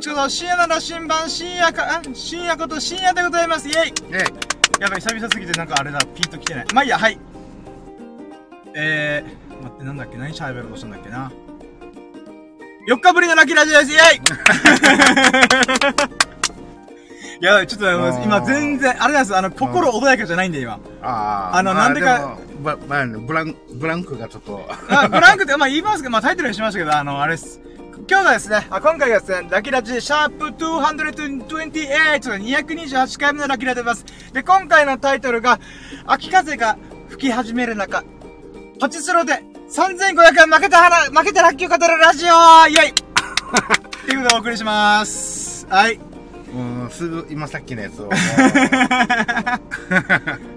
町こと深夜なら新版深夜か、あ深夜こと深夜でございます。イェイえやばい、久々すぎてなんかあれだ、ピンと来てない。まあいいや、はい。えー、待って、なんだっけ？何喋ろうとしたんだっけな？4日ぶりのラッキーラジオですイェイ いや、ちょっと今全然、あれなんですあの、心穏やかじゃないんで、今。ああのなんでかブラン、ブランクがちょっと、あ、ブランクって、まあ言いますけど、まあタイトルにしましたけど、あの、あれです。今日がですね、あ今回がですね、ラキラジシャープ228と228回目のラキラでございます。で、今回のタイトルが、秋風が吹き始める中、パチスロで3500円負けたら、負けたラッキーを語るラジオイェイ っていうことでお送りします。はい。うん、すぐ、今さっきのやつを、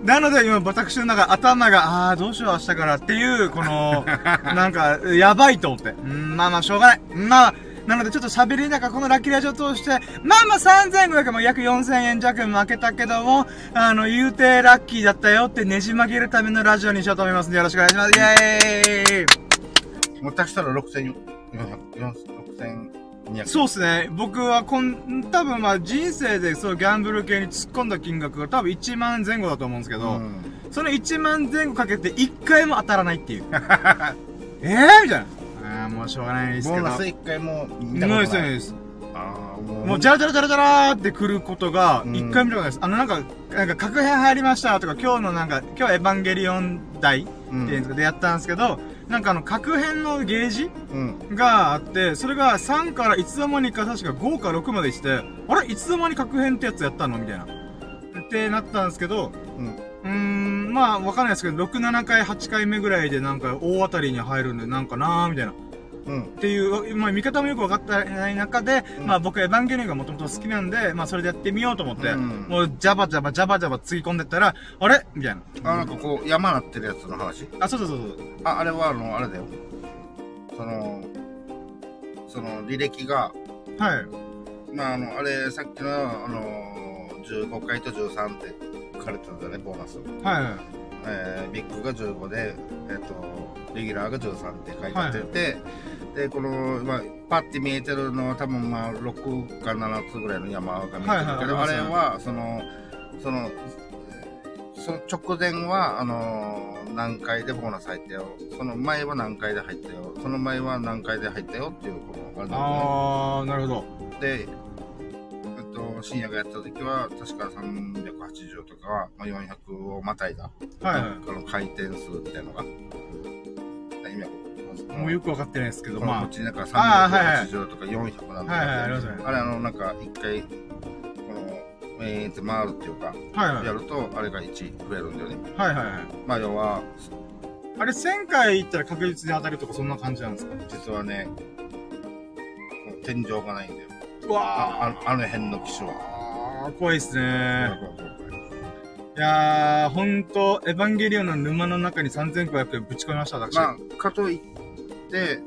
なので今私の中頭が、あーどうしよう明日からっていう、この、なんか、やばいと思って。うん、まあまあしょうがない。まあ、なのでちょっと喋りながらこのラッキーラジオを通して、まあまあ3500も約4000円弱負けたけども、あの、言うてラッキーだったよってねじ曲げるためのラジオにしようと思いますんでよろしくお願いします。イェーイもう足したら6400、6200。そうっすね。僕はこん、多分まあ人生でそうギャンブル系に突っ込んだ金額が多分1万前後だと思うんですけど、うんその1万前後かけて1回も当たらないっていう。えー？みたいな。あーもうしょうがないですけど。ボーナス一回も見たないですことない。ないです。ああ、もう。もう、じゃらじゃらじゃらじゃらーって来ることが、うん一回も見たことないです。あの、なんか、なんか、確変入りましたとか、今日のなんか、今日エヴァンゲリオン台っていうんですか、でやったんですけど、なんかあの、確変のゲージうん。があって、それが3からいつの間にか確か5か6まで来て、あれ？いつの間に確変ってやつやったの？みたいな。ってなったんですけど、うん。うーん、まあ、わかんないですけど、6、7回、8回目ぐらいでなんか大当たりに入るんで、なんかなーみたいな。うん。っていう、まあ見方もよく分かってない中で、うんまあ僕エヴァンゲリオンがもともと好きなんで、まあそれでやってみようと思って、うんもうジャバジャバジャバジャバつぎ込んでったら、あれ？みたいな。あ、なんかこう、山なってるやつの話？あ、そうそうそうそう。あ、あれはあの、あれだよ。その、その履歴が、はい。まああの、あれ、さっきの、あの、15回と13って書かれてたんだよね、ボーナス。はいはい。えービッグが15で、えっ、と、レギュラーが13って書いてあってて、で、この、まあ、パッて見えてるのは多分まあ、6か7つぐらいの山が見えてるけど、はいはいあれは、その、その、その直前は、あのー何回でボーナス入ったよ。その前は何回で入ったよ。その前は何回で入ったよっていう、この、あれだよあー、なるほど。ね。で、えっと、深夜がやった時は、確か380とか、まあ、400をまたいだ。はいはこの回転数みたいなのが。もうよく分かってないですけど、まこっちなんかあーはいはい380とか400なんだはいはいあれあのなんか一回このえーって回るっていうかあ、はいはい。やるとあれが1増えるんだよねはいはいはい。まあ要はあれ1000回行ったら確実に当たるとかそんな感じなんですか？実はね天井がないんだようわあああの辺の機種はあー、怖いっすね怖いやー、ほんと、エヴァンゲリオンの沼の中に3500円ぶち込みました、私。まあかといって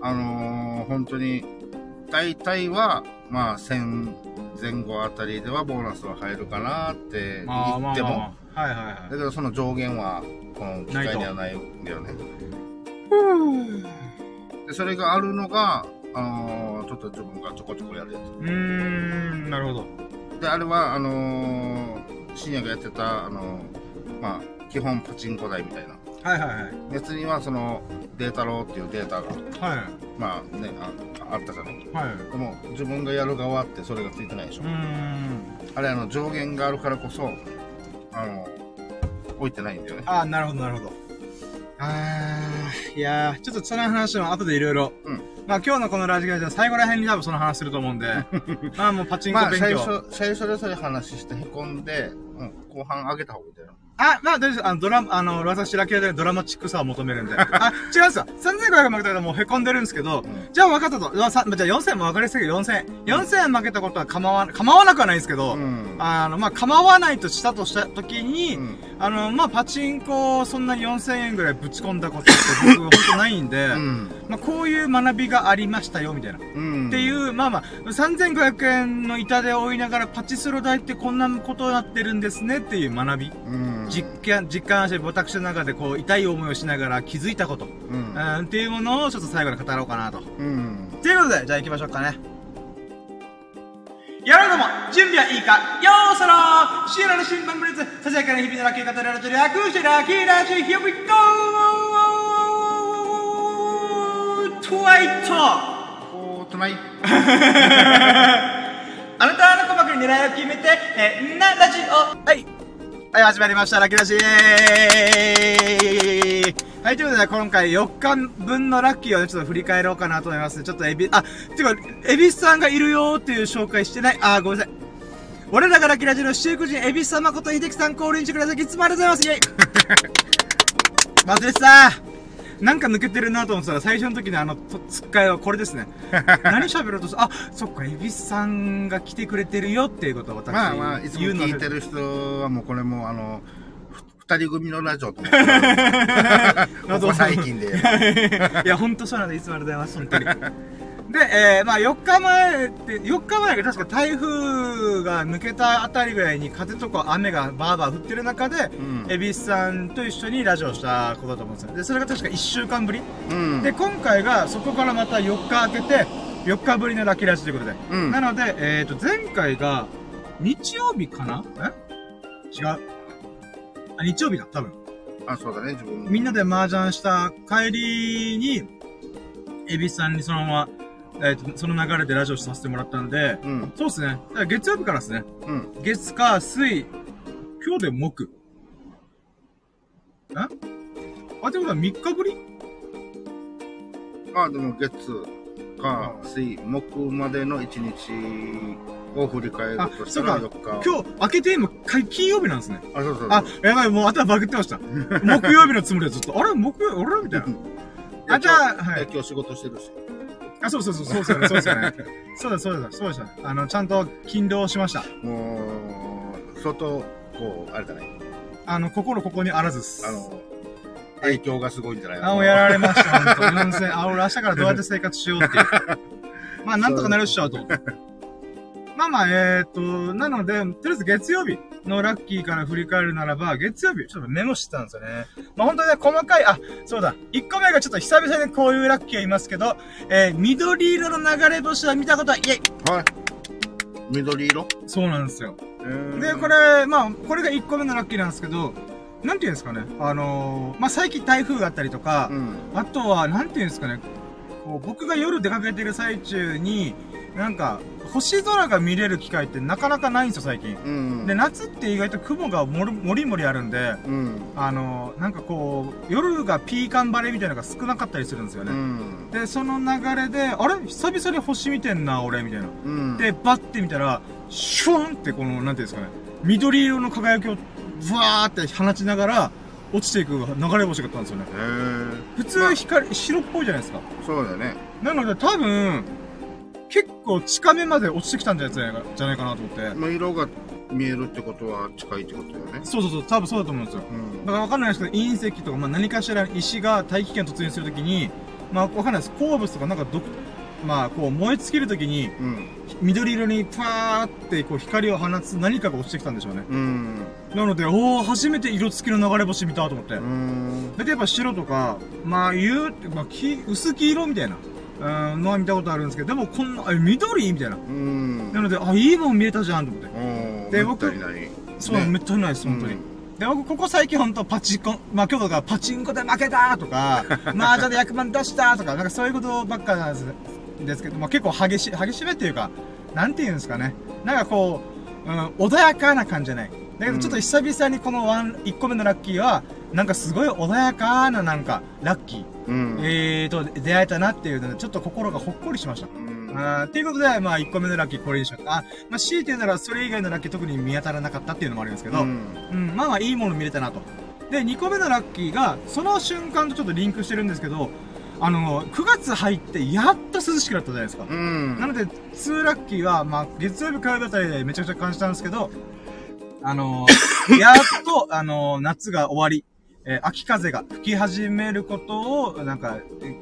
あのー、本当に大体はまあ1000前後あたりではボーナスは入るかなって言まあまあっても、まあまあ。はいはいはいだけどその上限はこの機械にはないんだよね。でそれがあるのが、あのーちょっと自分がちょこちょこやるやうーん、なるほど。つ。で、あれは、あのー深夜がやってた、あのーまあ、基本パチンコ台みたいな。はいはいはい。やつには、その、データローっていうデータが、はい。まあね、ああったじゃない。はい。でも、自分がやる側ってそれがついてないでしょ。うーん。あれ、あの、上限があるからこそ、あの、置いてないんだよね。あー、なるほどなるほど。あー、いやー、ちょっとその話も後でいろいろ。うんまあ今日のこのラジオじゃ最後ら辺に多分その話すると思うんで。まあもうパチンコまあ、勉強。最初、最初でそういう話してへこんで、うん、後半上げた方がいいんだよ。あ、まあ、大丈夫。あの、ドラマ、あの、私だけでドラマチックさを求めるんで。あ、違うんですよ。3500負けたらもう凹んでるんですけど、んじゃあ分かったと。じゃあ4000も分かりやすいけど4000。4000負けたことは構わ、構わなくはないんですけど、うん。あの、まあ、構わないとしたとした時に、うんあの、まあ、パチンコをそんなに4000円ぐらいぶち込んだことって僕ほんとないんで、うん。まあ、こういう学びがありましたよ、みたいな。うん。っていう、まあまあ、3500円の板で追いながらパチスロ代ってこんなことになってるんですねっていう学び。うん。実感、実感して私の中でこう、痛い思いをしながら気づいたこと、うん。うん、っていうものをちょっと最後に語ろうかなと。うん。ということで、じゃあ行きましょうかね。やろうども、準備はいいかよーそろーシエラの新版ブレツ、ささやかな日々のラッキー方でラジオ略してラッキーラジオ、Here we go! トワイトおー、トナイ。あなたの鼓膜に狙いを決めて、えー、な、ラジオはいはい、始まりました、ラッキーラジーはい、ということで、今回4日分のラッキーをね、ちょっと振り返ろうかなと思います。ちょっとエビ、あ、てか、エビスさんがいるよーっていう紹介してない。あー、ごめんなさい。俺らがラッキーラジオの飼育人、エビスさん誠秀樹さん、降臨してください。いつもありがとうございます。イェイ忘れてたなんか抜けてるなと思ってたら、最初の時のあの、とつっかえはこれですね。何喋ろうとしたあ、そっか、エビスさんが来てくれてるよっていうことを私まあまあ、いつも聞いてる人はもうこれもあの、ふ二人組のラジオと思ってるここ最近で。いや、ほんとそうなんで、いつもありがとうございます、本当に。で、えー、まあ4日前って、4日前が確か台風が抜けたあたりぐらいに風とか雨がバーバー降ってる中で、うんエビスさんと一緒にラジオをしたことだと思うんですよ。で、それが確か1週間ぶり。うん。で、今回がそこからまた4日空けて、4日ぶりのラッキーラジということで。うんなので、えっ、と、前回が、日曜日かな？え？違う。あ、日曜日だ、多分。あ、そうだね、自分も。みんなで麻雀した帰りに、エビスさんにそのまま、えっ、と、その流れでラジオさせてもらったんで、うん。そうですね。だから月曜日からですね。うん。月、火、水、今日で木。んあ、ってことは3日ぶり？まあでも月、火、水、木までの一日を振り返るとしたらあ4日。今日、明けて今、か金曜日なんですね。あ、そうそうそう。あ、やばい、もう頭バグってました。木曜日のつもりでずっと、あれ木曜、あれ？みたいな。あ、じゃあ、はいえ。今日仕事してるし。あ、そうそうそう、そうですよね、そうですよね。そうだ、そうだ、そうでした。あの、ちゃんと勤労しました。もう、相当、こう、あれだね。あの、心ここにあらずっす。あの、影響がすごいんじゃないあ、もうやられました、ほんと。4000あ、俺明日からどうやって生活しようっていう。まあ、なんとかなるっしょ、と。まあまあ、えーっと、なので、とりあえず月曜日のラッキーから振り返るならば、月曜日、ちょっとメモしてたんですよね。まあ本当にね、細かい、あ、そうだ。1個目がちょっと久々にこういうラッキーがいますけど、えー、緑色の流れ星は見たことは、イェイはい。緑色？そうなんですよ。で、これ、れ、まあ、これが1個目のラッキーなんですけど、なんていうんですかね。あのー、まあ最近台風があったりとか、うん。あとは、なんていうんですかね。こう僕が夜出かけてる最中に、なんか、星空が見れる機会ってなかなかないんですよ、最近。うん。で、夏って意外と雲がもりもりもりあるんで、うん。あの、なんかこう、夜がピーカン晴れみたいなのが少なかったりするんですようね。ん。で、その流れで、あれ？久々に星見てんな、俺、みたいな。うん。で、バッて見たら、シュワンってこの、なんていうんですかね、緑色の輝きを、ブワーって放ちながら、落ちていく流れ星があったんですよね。普通光、白っぽいじゃないですか。そうだよね。なので多分、結構近めまで落ちてきたんじゃないかじゃないかなと思って。まあ、色が見えるってことは近いってことだよね。そうそうそう、多分そうだと思うんですよ。うんだからわかんないですけど、隕石とか、まあ、何かしら石が大気圏突入するときに、まあわかんないです。鉱物とかなんかどまあこう燃え尽きるときに、うん。緑色にパーってこう光を放つ何かが落ちてきたんでしょうね。うん。なので、おー、初めて色付きの流れ星見たと思って。うん。だってやっぱ白とか、まあ言うまあ黄、薄黄色みたいな、うん、のは見たことあるんですけど、でもこんな、あ、緑？みたいな。うん。なので、あ、いいもん見えたじゃんと思って。で僕。そう、ねめったにないです、本当に。うんで、僕、ここ最近ほんとパチンコ、まあ今日とかパチンコで負けたとか、麻雀で100万出したとか、なんかそういうことばっかなんですですけど、まあ結構激しい、激しめっていうか、なんて言うんですかね。なんかこう、うん、穏やかな感じじゃない。だけどちょっと久々にこのワン、1個目のラッキーは、なんかすごい穏やかななんか、ラッキー。うん。えーと、出会えたなっていうので、ちょっと心がほっこりしました。うんあーっていうことで、まあ、1個目のラッキーこれにしました。あ、まあ、強いて言うなら、それ以外のラッキー特に見当たらなかったっていうのもあるんですけど、ううん、ん。まあまあ、いいもの見れたなと。で、2個目のラッキーが、その瞬間とちょっとリンクしてるんですけど、あの、9月入って、やっと涼しくなったじゃないですか。うん。なので、2ラッキーは、まあ、月曜日火曜日あたりでめちゃくちゃ感じたんですけど、あのーやっと、あのー夏が終わり、えー秋風が吹き始めることを、なんか、え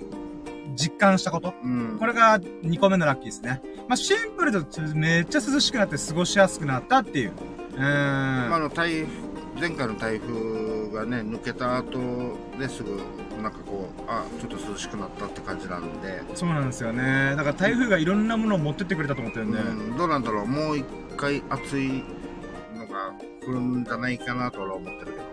実感したこと。うん。これが2個目のラッキーですね。まあ、シンプルでめっちゃ涼しくなって過ごしやすくなったっていう。うーん。まあ、あの台風前回の台風がね抜けた後ですぐなんかこう、あ、ちょっと涼しくなったって感じなんで、そうなんですよね。だから台風がいろんなものを持ってってくれたと思ってるんで。うん、どうなんだろう、もう一回暑いのが来るんじゃないかなと俺は思ってるけど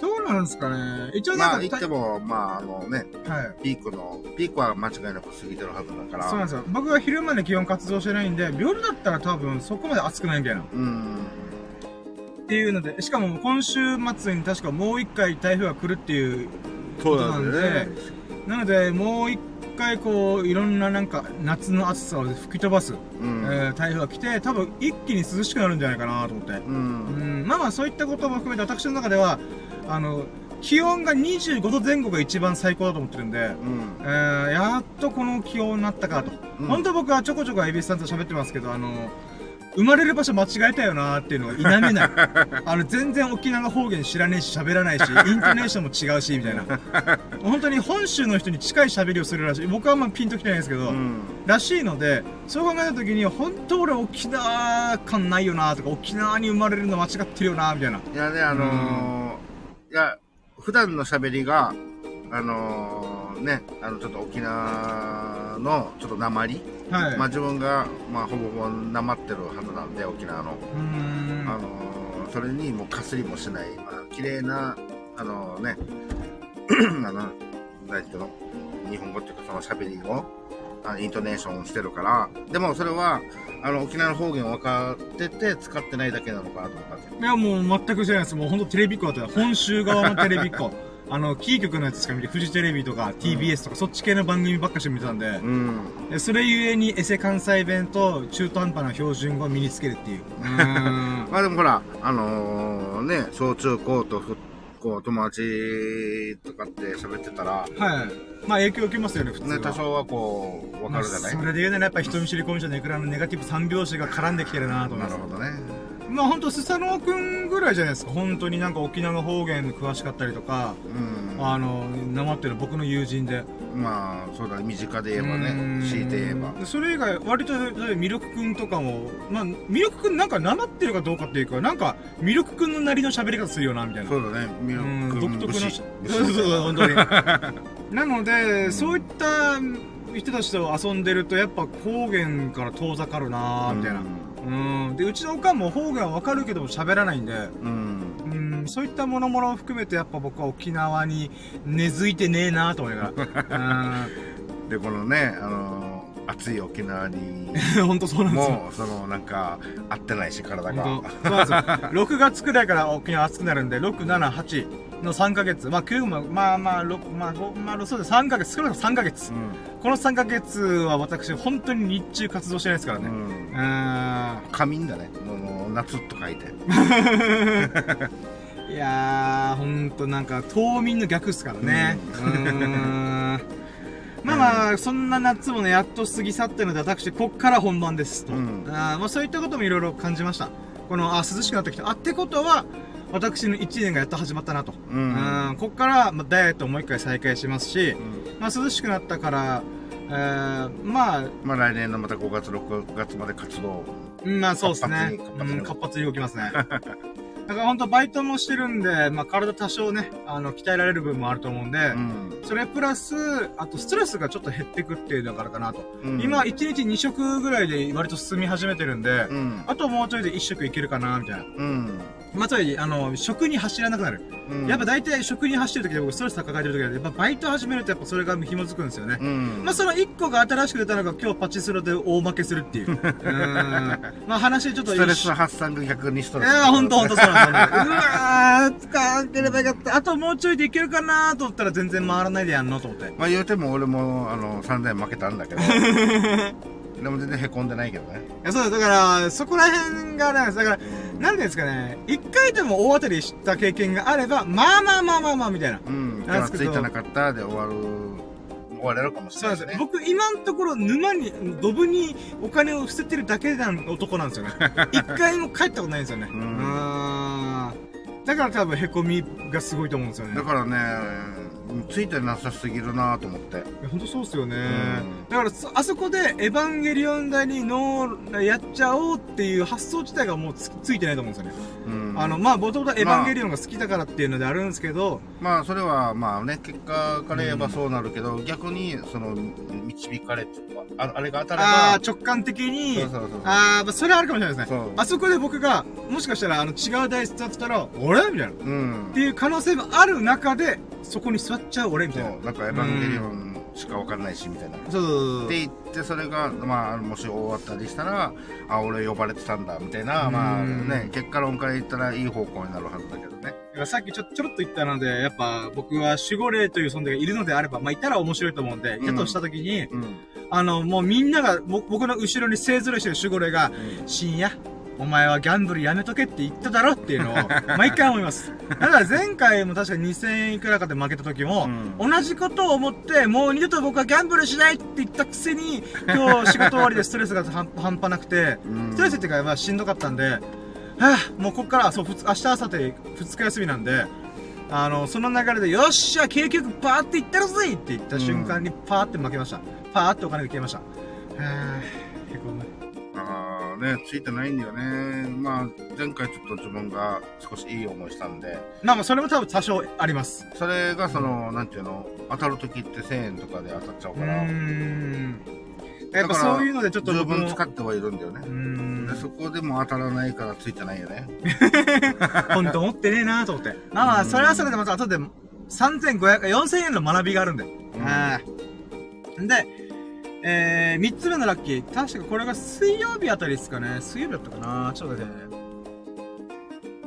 うなんですかね。一応ど。なんか、まあ、言っても、まあ、あのね、はい。ピークの、ピークは間違いなく過ぎてるはずだから。そうなんですよ。僕が昼まで基本活動してないんで、夜だったら多分そこまで暑くないみたいな。うん。っていうので、しかも今週末に確かもう一回台風が来るっていうそうことなんで、なのでもう一回こう、いろんななんか夏の暑さを吹き飛ばす、うん。えー台風が来て、多分一気に涼しくなるんじゃないかなと思って。う。うんん、まあまあそういったことも含めて私の中では、あの、気温が25度前後が一番最高だと思ってるんで、うん。えー、やっとこの気温になったかと。うん本当僕はちょこちょこエビスさんと喋ってますけど、あの、生まれる場所間違えたよなーっていうのが否めない。あの、全然沖縄方言知らねえし喋らないし、イントネーションも違うし、みたいな。本当に本州の人に近い喋りをするらしい。僕はあんまピンときてないんですけど、うん。らしいので、そう考えた時に、本当俺沖縄感ないよなとか、沖縄に生まれるの間違ってるよなみたいな。いやね、あのー、いや、普段の喋りが、あのー、ね、あの、ちょっと沖縄の、ちょっと鉛、はい。まあ自分が、まあほぼほぼ鉛ってるはずなんで、沖縄の。うーん。あのー、それにもうかすりもしない、まあ綺麗な、あのね、あの、何ていうの？日本語っていうかその喋りを、あのイントネーションしてるから、でもそれは、あの、沖縄の方言分かってて使ってないだけなのかなと思ったんですよ。いや、もう全く知らないです。もう本当テレビっ子だったら、本州側のテレビっ子。あの、キー局のやつしか見て、フジテレビとか TBS とか、そっち系の番組ばっかし見てたんで、うん。でそれゆえにエセ関西弁と中途半端な標準語を身につけるっていう。うーん。まあでもほら、あのー、ね、小中高とふ、こう、友達とかって喋ってたら、はい。まあ影響受けますよね、普通は。ね、多少はこう、わかるじゃない、まあそれで言うならやっぱ人見知り込み者のいくらのネガティブ三拍子が絡んできてるなと思いますなる。ほどね。まあ本当スサノオくんぐらいじゃないですか。本当になんか沖縄方言詳しかったりとか、うん。あの、なまってる僕の友人で。まあ、そうだね、身近で言えばね、ん強いて言えば。でそれ以外、割と、魅力くんとかも、まあ、魅力くんなんかなまってるかどうかっていうか、なんか、魅力くんのなりの喋り方するよな、みたいな。そうだね、ミルうんク独特の そうそうそう、本当に。なので、そういった人たちと遊んでると、やっぱ方言から遠ざかるなみたいな。うん。で、うちのおかんも方言はわかるけども喋らないんで、うん。うん、そういったものものを含めて、やっぱ僕は沖縄に根付いてねえなと思いなが で、このね、あのー、暑い沖縄に、ら。うん。本当そうなんですよ。もう、その、なんか、合ってないし、体が。そうなんですよ。6月くらいから沖縄暑くなるんで、6、7、8の3ヶ月。まあ9も、まあまあ6、まあ5、まあそうです。3ヶ月、少なくとも3ヶ月。この3ヶ月は私、本当に日中活動してないですからね。うん。ううん。ーん。仮眠だね。もう、夏と書いて。いやー、ほんとなんか、冬眠の逆っすからね。うーん。まあまあ、そんな夏もね、やっと過ぎ去ったので、私、こっから本番ですと。うんあーまあ、そういったこともいろいろ感じました。この、あ、涼しくなってきた。あ、ってことは、私の1年がやっと始まったなと。うん。うん、こっから、まあ、ダイエットをもう一回再開しますし、うんまあ、涼しくなったから、えー、まあ、まあ来年のまた5月、6月まで活動。うんまあそうですね。活発に活発にうん活発に動きますね。だから本当バイトもしてるんで、まあ体多少ね、あの、鍛えられる部分もあると思うんで、うん。それプラス、あとストレスがちょっと減ってくっていうのがあるかなと。うん今、1日2食ぐらいで割と進み始めてるんで、うん。あともうちょいで1食いけるかな、みたいな。うん。まあ、つまり、あの、食に走らなくなる。うん。やっぱ大体食に走ってる時で僕ストレス抱えてる時は、やっぱバイト始めるとやっぱそれが紐づくんですよね。うん。まあ、その1個が新しく出たのが今日パチスロで大負けするっていう。う。まあ話ちょっとストレスの発散が逆にストいレス。やーほんとほんとそうなんですよ。うわー、使わなければよかった。あともうちょいでいけるかなーと思ったら全然回らないでやんのと思って。まあ言うても俺も、あの、散々負けたんだけど。でも全然凹んでないけどね。いや、そうです。だから、そこら辺がなんです。だから、なんていうんですかね、一回でも大当たりした経験があれば、まあまあまあまあまあ、みたいな。うん。なんですけど今日ついてなかったで終わる、終われるかもしそうなんですよ。れないしね。僕、今のところ沼に、ドブにお金を捨ててるだけな男なんですよね。一回も帰ったことないんですよね。うん。だから多分凹みがすごいと思うんですよね。だからね、ついてなさすぎるなと思って。本当そうっすよね、うんだからそあそこでエヴァンゲリオン台にノーやっちゃおうっていう発想自体がもうつついてないと思うんですよねうん。うんあの、まあ、もともとエヴァンゲリオンが好きだからっていうのであるんですけど、まあ、それは、まあね、結果から言えばそうなるけど、逆に、その、導かれああれが当たれば、ああ、直感的に。ああ、まあ、それはあるかもしれないですね。あそこで僕が、もしかしたら、あの、違う台座ってたら、俺みたいな。っうんて。いう可能性もある中で、そこに座っちゃう俺みたいな。なんかエヴァンゲリオンしかわかんないし、みたいな。そうって言って、それが、まあ、もし終わったりしたら、あ、俺呼ばれてたんだ、みたいな、まあうんね、結果論から言ったらいい方向になるはずだけどね。さっきちょちょろっと言ったので、やっぱ僕は守護霊という存在がいるのであれば、まあいたら面白いと思うんで、うんだとしたときに、うん。あの、もうみんなが、ぼ僕の後ろに勢ぞろいしてる守護霊が、深夜、お前はギャンブルやめとけって言っただろっていうのを、毎回思います。だから前回も確か2000円いくらかで負けた時も、うん同じことを思って、もう二度と僕はギャンブルしないって言ったくせに、今日仕事終わりでストレスが半 半端なくて、うんストレスっていうか、まあしんどかったんで、はぁ、もうこっから、そう、明日、明後日、二日休みなんで、あの、その流れで、よっしゃ、結局パーっていってるぜって言った瞬間に、パーって負けました。パーってお金が消えました。はぁ、結構ね。ね、ついてないんだよね。まあ、前回ちょっと自分が少しいい思いしたんで、まあまあ、それも多分多少あります。それがその、なんていうの、当たる時って1000円とかで当たっちゃううから、ーん。やっぱそういうのでちょっと十僕も分使ってはいるんだよねう。ーんで。そこでも当たらないからついてないよね。本当持ってねえなと思って。まあまあ、それはそれでまた後で3500、4000円の学びがあるんで。はい。で、えー、3つ目のラッキー。確かこれが水曜日あたりですかね。水曜日だったかなちょっと待ってね。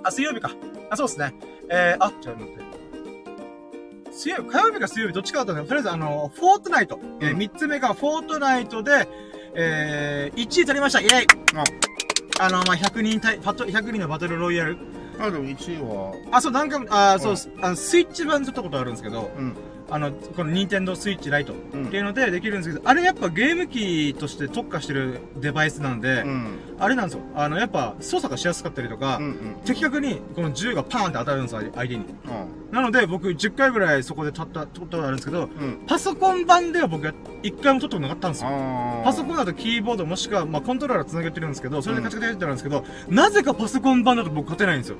あ、水曜日か。あ、そうですね。えー、あ、ちょっと待って。水曜日、火曜日か水曜日どっちかだったんだけど、とりあえずあの、フォートナイト。えー、うん3つ目がフォートナイトで、えー、1位取りましたイェイああの、まあ、100人対、パト、100人のバトルロイヤル。あ、でも1位は、あ、そう、なんか、あ、そう、あの、スイッチ版ちょっとことあるんですけど、うん。あの、このニンテンドースイッチライトっうんていうのでできるんですけど、あれやっぱゲーム機として特化してるデバイスなんで、うん。あれなんですよ。あの、やっぱ操作がしやすかったりとか、うん。うん。的確にこの銃がパーンって当たるんですよ、相手に。うなので僕10回ぐらいそこで取った、取ったことあるんですけど、ん。うん。パソコン版では僕は1回も取ったことなかったんですよ。パソコンだとキーボードもしくは、まあ、コントローラー繋げてるんですけど、それでカチャカチャやってるんですけど、なぜかパソコン版だと僕勝てないんですよ。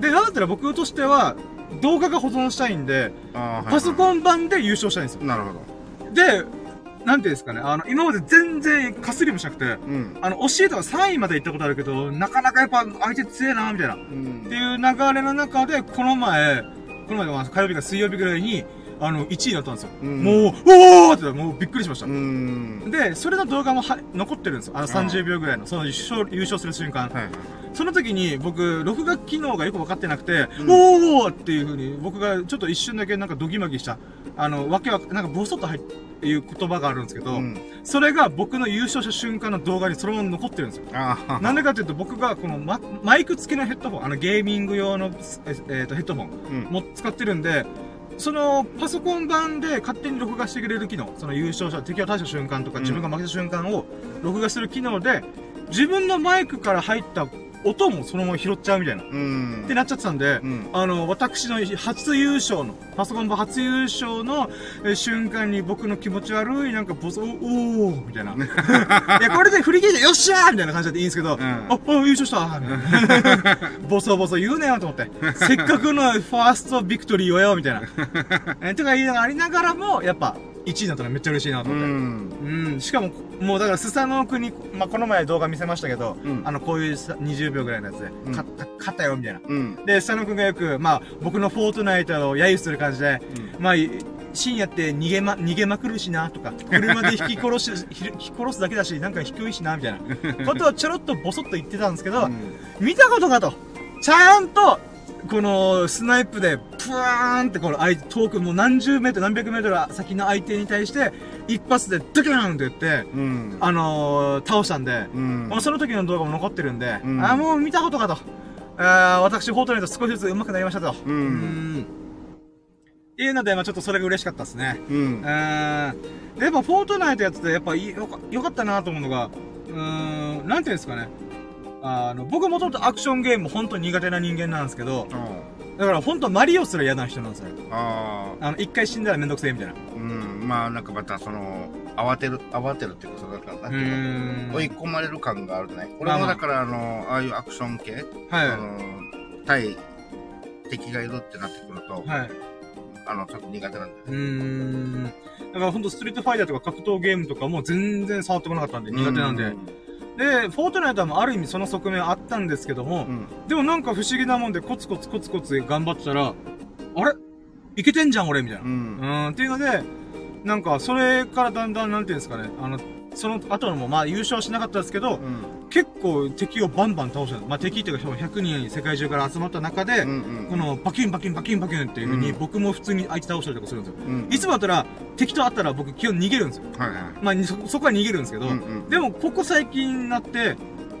で、なんだったら僕としては、動画が保存したいんで、パソンコン版で優勝したいんですよ。なるほど。で、なんていうんですかね、あの、今まで全然かすりもしなくて、うん。あの、教えとか3位まで行ったことあるけど、なかなかやっぱ相手強えな、みたいな。っうんていう流れの中で、この前、この前火曜日か水曜日ぐらいに、あの、1位になったんですよ。うんもう、おーって、もうびっくりしました。うん。で、それの動画もは残ってるんですよ。あのあ30秒ぐらいの、その優勝優勝する瞬間。はいはい。その時に僕、録画機能がよく分かってなくて、うんおーっていう風に、僕がちょっと一瞬だけなんかドギマギした、あの、わけは、なんかボソッと入っていう言葉があるんですけど、うん。それが僕の優勝した瞬間の動画にそのまま残ってるんですよ。なんでかっていうと僕がこのママイク付きのヘッドホン、あのゲーミング用の、ええーとヘッドホンうん。も使ってるんで、そのパソコン版で勝手に録画してくれる機能、その優勝者、敵を倒した瞬間とか自分が負けた瞬間を録画する機能で、自分のマイクから入った音もそのまま拾っちゃうみたいな。うん。ってなっちゃってたんで、うん。あの、私の初優勝の、パソコン版初優勝のえー瞬間に僕の気持ち悪い、なんかボソ、おーみたいな。いや、これで振り切って、よっしゃーみたいな感じでいいんですけど、んあ、あ、優勝したーみたいな。ボソボソ言うなよと思って。せっかくのファーストビクトリーをよ、みたいな。えとか言いながらありながらも、やっぱ、1位になったらめっちゃ嬉しいなとう思って。ん。うん、しかも、もうだから、スサノオ君に、まあ、この前動画見せましたけど、うんあの、こういうさ20秒ぐらいのやつで、うん勝った、勝ったよ、みたいな。うん。で、スサノオ君がよく、まあ、僕のフォートナイトを揶揄する感じで、まあ、深夜って逃げま、逃げまくるしな、とか、車で引き殺し、ひ引き殺すだけだし、なんか低いしな、みたいな、ことをちょろっとボソッと言ってたんですけど、見たことかと。ちゃんと、このスナイプで、プワーンってこの相手、遠くもう何十メートル、何百メートル先の相手に対して、一発でドキューンって言って、うん。あのー、倒したんで、うん。もうその時の動画も残ってるんで、うんあーもう見たことかと。あー私、フォートナイト少しずつ上手くなりましたと。う。うんん。っていうので、まあちょっとそれが嬉しかったですね。うん。で、やっぱフォートナイトやってて、やっぱよかよかったなと思うのが、うーん、なんていうんですかね。あの、僕もともとアクションゲーム本当に苦手な人間なんですけど、だから本当マリオすら嫌な人なんですよ。ああ。あの、一回死んだらめんどくせえみたいな。うん。まあ、なんかまたその、慌てる、慌てるっていうか、その、なんか、なん追い込まれる感があるじゃない。俺もだから、あの、ああいうアクション系、はい。あの、対敵がいるってなってくると、はい。あの、ちょっと苦手なんだよね。うーん。だからほんとストリートファイターとか格闘ゲームとかも全然触ってこなかったんで苦手なんで。で、フォートナイトはもうある意味その側面あったんですけども、うん。でもなんか不思議なもんでコツコツコツコツ頑張ってたら、あれ？いけてんじゃん俺みたいな。う。うんーん、っていうので、なんかそれからだんだんなんていうんですかね、あの、その後のもまあ優勝はしなかったですけど、うん。結構敵をバンバン倒したの。まあ敵っていうか100人世界中から集まった中で、うんうん。このバキンバキンバキンバキンっていう風に、うん僕も普通に相手倒したりとかするんですよ。うん。いつもだったら敵と会ったら僕基本逃げるんですよ。はいはい。まあそ、そこは逃げるんですけど、うんうんでもここ最近になって、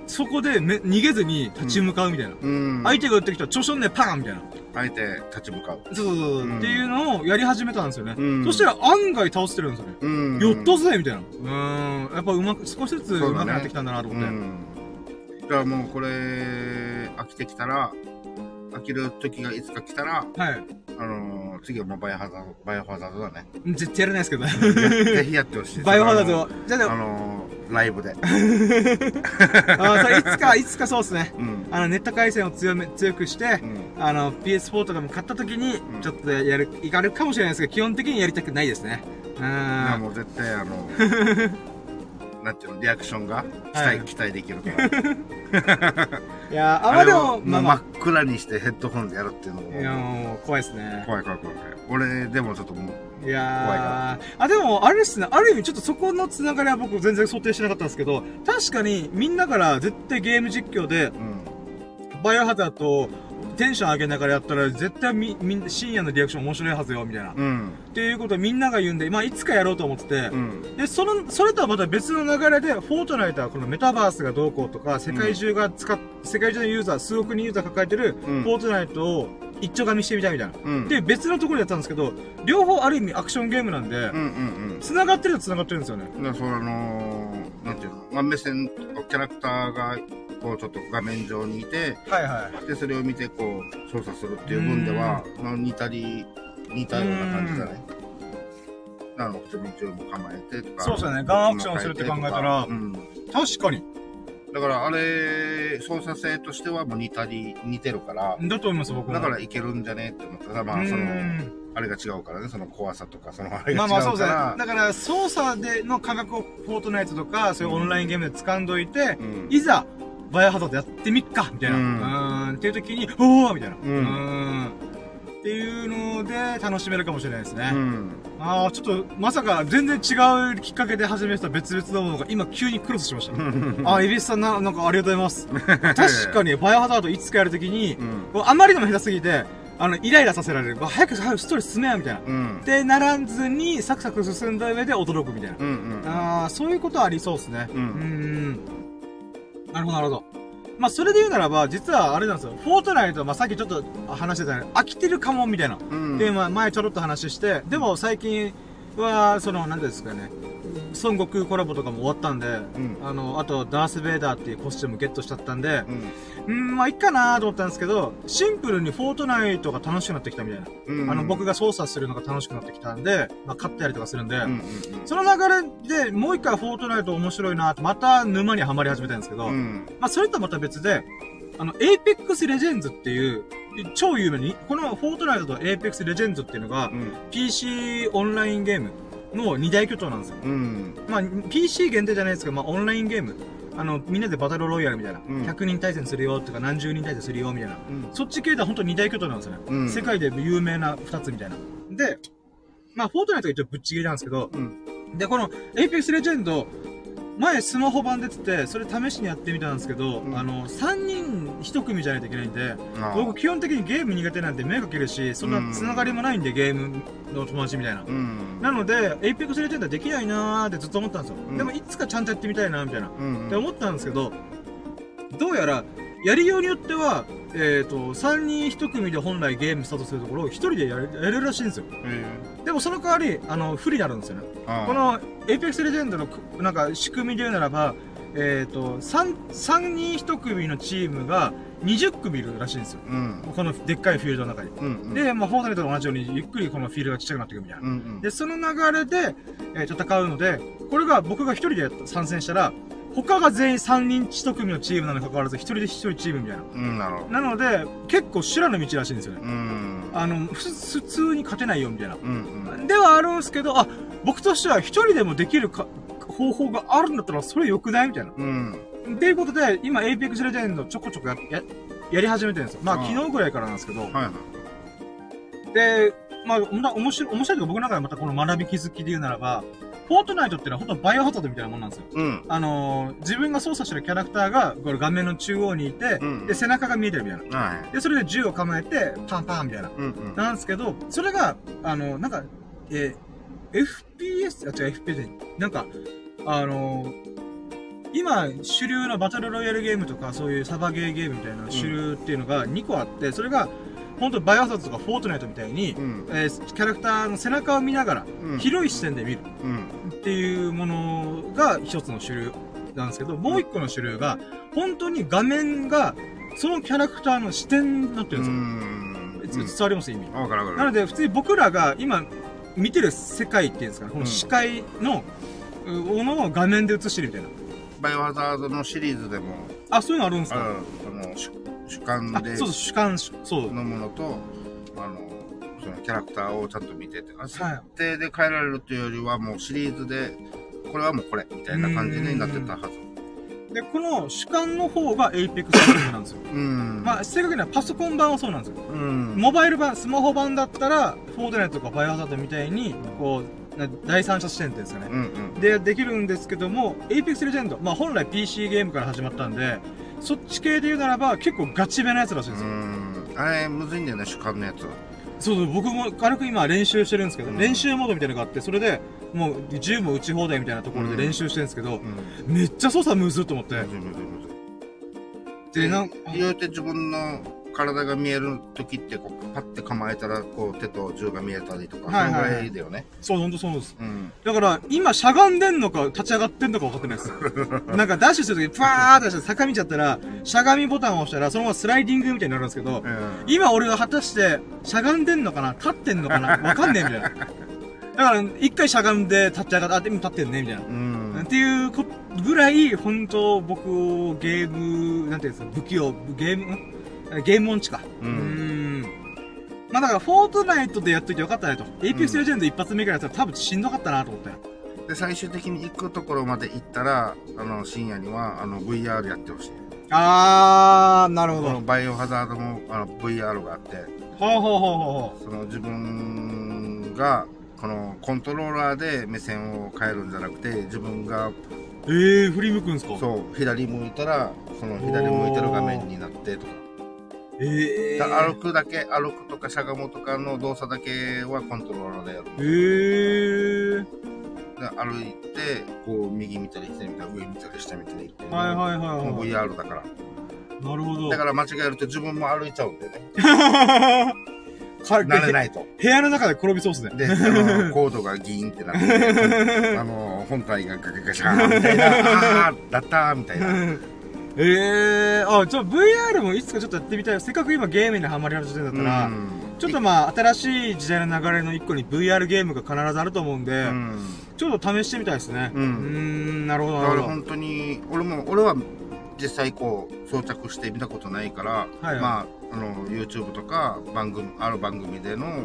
そこでめ逃げずに立ち向かうみたいな。うん。相手が撃ってきたら、ちょしょんねパーンみたいな。相手立ち向かう。そうそうそう、うんっていうのをやり始めたんですよね。うんそしたら案外倒してるんですよね。うん。やったぜみたいな。うーん。やっぱうまく、少しずつそうだね上手くなってきたんだなと思って。うん。だからもうこれ、飽きてきたら、飽きる時がいつか来たら、はい。あのー、次はもうバイオハザード、バイオハザードだね。絶対やらないですけど。ぜひやってほしい。バイオハザード。じゃあであも、のー、ライブで。あーそれいつか、いつかそうですね。うん。あの、ネット回線を強め、強くしてう、ん。あの、PS4 とかも買った時にうん、ちょっとやる、いかるかもしれないですけど、基本的にやりたくないですね。ういやーん。もう絶対あの、なんていうの、リアクションが期待、はい期待できるから。いやー、あ、まあでも、真っ暗にしてヘッドホンでやるっていうのあ、いやも、もう、怖いですね。怖い怖い怖い怖い。俺、でもちょっともう、いやあ、でも、あれですね、ある意味ちょっとそこのつながりは僕全然想定してなかったんですけど、確かにみんなから絶対ゲーム実況で、うん。バイオハザードをテンション上げながらやったら絶対み、みん深夜のリアクション面白いはずよ、みたいな。うん。っていうことをみんなが言うんで、まあいつかやろうと思ってて、うん。で、その、それとはまた別の流れで、フォートナイトはこのメタバースがどうこうとか、世界中が使っ、世界中のユーザー、数億人ユーザー抱えてる、うんフォートナイトを一丁噛みしてみたいみたいな。うん。で、別のところでやったんですけど、両方ある意味アクションゲームなんでうん、うん繋がってると繋がってるんですよね。その、あのー、なんていうの、まあ、目線、キャラクターが、こう、ちょっと画面上にいて、はいはい。で、それを見て、こう、操作するっていう分では、まあ、似たり、似たような感じじゃないあの、普通に銃も構えてとか。そうですよねガンアクションするって考えたらうん。確かに。だから、あれ、操作性としてはもう似たり、似てるから、だと思います、僕も。だからいけるんじゃねって思ったら、まあ、うその、んあれが違うからね、その怖さとか、そのあれが違うから。まあまあそうですね。だから、操作での感覚をフォートナイトとか、そういうオンラインゲームで掴んどいて、うん。いざ、バイオハザードやってみっかみたいな。ううんーん。っていう時に、おーみたいな。うんーん。っていうので、楽しめるかもしれないですね。うん。ああ、ちょっと、まさか、全然違うきっかけで始めた別々のものが、今急にクロスしました。ああ、エビスさんな、なんかありがとうございます。確かに、バイオハザードいつかやるときに、うん。あまりにも下手すぎて、あの、イライラさせられる。早く、早くストーリー進めや、みたいな。うん。で、ならずに、サクサク進んだ上で驚くみたいな。うん。うん。ああ、そういうことはありそうですね。うんん。なるほど、なるほど。まあ、それで言うならば、実はあれなんですよ。フォートナイト、まあ、さっきちょっと話してたように、飽きてるかも、みたいな。うん。で、まあ、前ちょろっと話して、でも最近は、その、なんていうんですかね、孫悟空コラボとかも終わったんで、んあの、あと、ダース・ベイダーっていうコスチュームゲットしちゃったんで、うん。うん、まあ、いいかなと思ったんですけど、シンプルにフォートナイトが楽しくなってきたみたいな。うん。あの、僕が操作するのが楽しくなってきたんで、まあ、勝ったりとかするんで、うん。うん。その流れでもう一回フォートナイト面白いなと、また沼にはまり始めたんですけど、うん。まあ、それとはまた別で、あの、エイペックスレジェンズっていう、超有名に、このフォートナイトとエイペックスレジェンズっていうのが、うん。PC オンラインゲームの二大巨頭なんですよ。うん。まあ、PC 限定じゃないですけど、まあ、オンラインゲーム。あの、みんなでバトルロイヤルみたいな。ん100人対戦するよとか、何十人対戦するよみたいな。うん。そっち系では本当に二大巨頭なんですよね。うん世界で有名な二つみたいな。で、まあ、フォートナイトが一応ぶっちぎりなんですけど、うん。で、この、エイ前スマホ版出てて、それ試しにやってみたんですけど、うんあの、3人1組じゃないといけないんで、あ僕基本的にゲーム苦手なんで目かけるし、そんな繋がりもないんで、ゲームの友達みたいな。うん。なので、エイペックスレジェンドはできないなーってずっと思ったんですよ。うんでも、いつかちゃんとやってみたいな、みたいな。うん。って思ったんですけど、どうやら、やりようによっては、えっ、と、3人1組で本来ゲームスタートするところを1人でやれやれるらしいんですよ。えでもその代わり、あの、不利になるんですよね。ー、この、エイペックスレジェンドのく、なんか、仕組みで言うならば、えっ、と、3、三人1組のチームが20組いるらしいんですよ。うん。このでっかいフィールドの中に。うん。で、まあ、フォートナイトと同じように、ゆっくりこのフィールドがちっちゃくなっていくみたいなう。ん。で、その流れで、えー戦うので、これが僕が一人で参戦したら、他が全員3人1組のチームなのに関わらず、1人で1人チームみたいな。うん、なるほど。なので、結構修羅の道らしいんですよね。うん。あの、ふ普通に勝てないよ、みたいな。うん、ではあるんですけど、あ、僕としては一人でもできるか方法があるんだったらそれ良くないみたいな。うん。うん。っていうことで、今、Apex Legends ちょこちょこや、や、やり始めてるんですよ。まあ、うん昨日ぐらいからなんですけど。はいはい。で、まあ、おも面白い、面白いというか僕の中でまたこの学び気づきで言うならば、フォートナイトってのは本当バイオハザードみたいなもんなんですよ。うん。あのー自分が操作してるキャラクターが、これ画面の中央にいて、うんで、背中が見えてるみたいな。はい。で、それで銃を構えて、パンパンみたいな。うんうん。なんですけど、それが、あの、なんか、えー FPS、あ、違う、FPS なんか、あの今、主流のバトルロイヤルゲームとか、そういうサバゲーゲームみたいな主流っていうのが2個あって、それが、本当バイオハザードとかフォートナイトみたいに、うん。えーキャラクターの背中を見ながら、うん。広い視点で見るうん。っていうものが一つの主流なんですけど、もう一個の主流が、本当に画面が、そのキャラクターの視点になってるんですよ。ん。伝わります意味。わかるわかる。なので、普通に僕らが今見てる世界っていうんですかね、この視界の、うものを画面で映してるみたいな。バイオハザードのシリーズでも、あ、そういうのあるんですか？あるその主主観あ、でそうそう、主観、そう。のものと、あの、そのキャラクターをちゃんと見てて、あ設はい定で変えられるというよりは、もうシリーズで、これはもうこれ、みたいな感じになってたはず。で、この主観の方が Apex ゲームなんですよ。うん。まあ、正確にはパソコン版はそうなんですよ。うん。モバイル版、スマホ版だったら、フォートナイトとかバイオハザードみたいに、こう、な第三者視点ですかね。うんうん。で、できるんですけども、Apex Legend、まあ本来 PC ゲームから始まったんで、そっち系で言うならば結構ガチめなやつらしいんですよ。うん。あれ、むずいんだよね、主観のやつ。そうそう、僕も軽く今練習してるんですけど、うん練習モードみたいなのがあって、それで、もう銃も撃ち放題みたいなところで練習してるんですけど、うん。めっちゃ操作むずっと思って。むずいむずいむずい。で、なん言うて自分の体が見える時って、こう、パッて構えたら、こう、手と銃が見えたりとか、はいはいはいそのぐらいだよね。そう、ほんとそうです。うん。だから、今しゃがんでんのか立ち上がってんのか分かってないです。なんかダッシュするときに、パーって出して坂道だったら、しゃがみボタンを押したら、そのままスライディングみたいになるんですけど、うん。今俺が果たして、しゃがんでんのかな立ってんのかなわかんねえみたいな。だから、一回しゃがんで立ち上がって、あ、でも立ってんねみたいな。うん。っていうこぐらい、本当僕をゲーム、なんていうんですか、不器用、ゲーム、んゲーム音痴か。ううんん。まあだから、フォートナイトでやっといてよかったねと。エイペックスレジェンド一発目からやったら多分しんどかったなと思って。で、最終的に行くところまで行ったら、あの、深夜には、あの、VR やってほしい。あー、なるほこのど。バイオハザードも、あの、VR があって、ほうほうほうほうほその自分が、このコントローラーで目線を変えるんじゃなくて、自分が、う。えー、振り向くんすか？そう、左向いたら、その左向いてる画面になってとか。えだー。歩くだけ、歩くとかしゃがむとかの動作だけはコントローラーでやる。えー。で歩いて、こう、右見たり左見たり、上見たり下見たりっていはいはいはいはい。VR だから。なるほど。だから間違えると自分も歩いちゃうんだよね。か 慣れないと。部屋の中で転びそうっすね。で、あの、コードがギーンってなって、あの、本体がガガガシャーンみたいな、あー、だったーみたいな。ええー、あ、ちょ、VR もいつかちょっとやってみたい。せっかく今ゲームにハマり始めたんだったら、うんちょっとまあ、新しい時代の流れの一個に VR ゲームが必ずあると思うんで、うん。ちょっと試してみたいですね。うんうーん、なるほど、だなるほど。本当に、俺も、俺は実際こう、装着して見たことないから、はいはいまあ、あの、YouTube とか番組、ある番組での、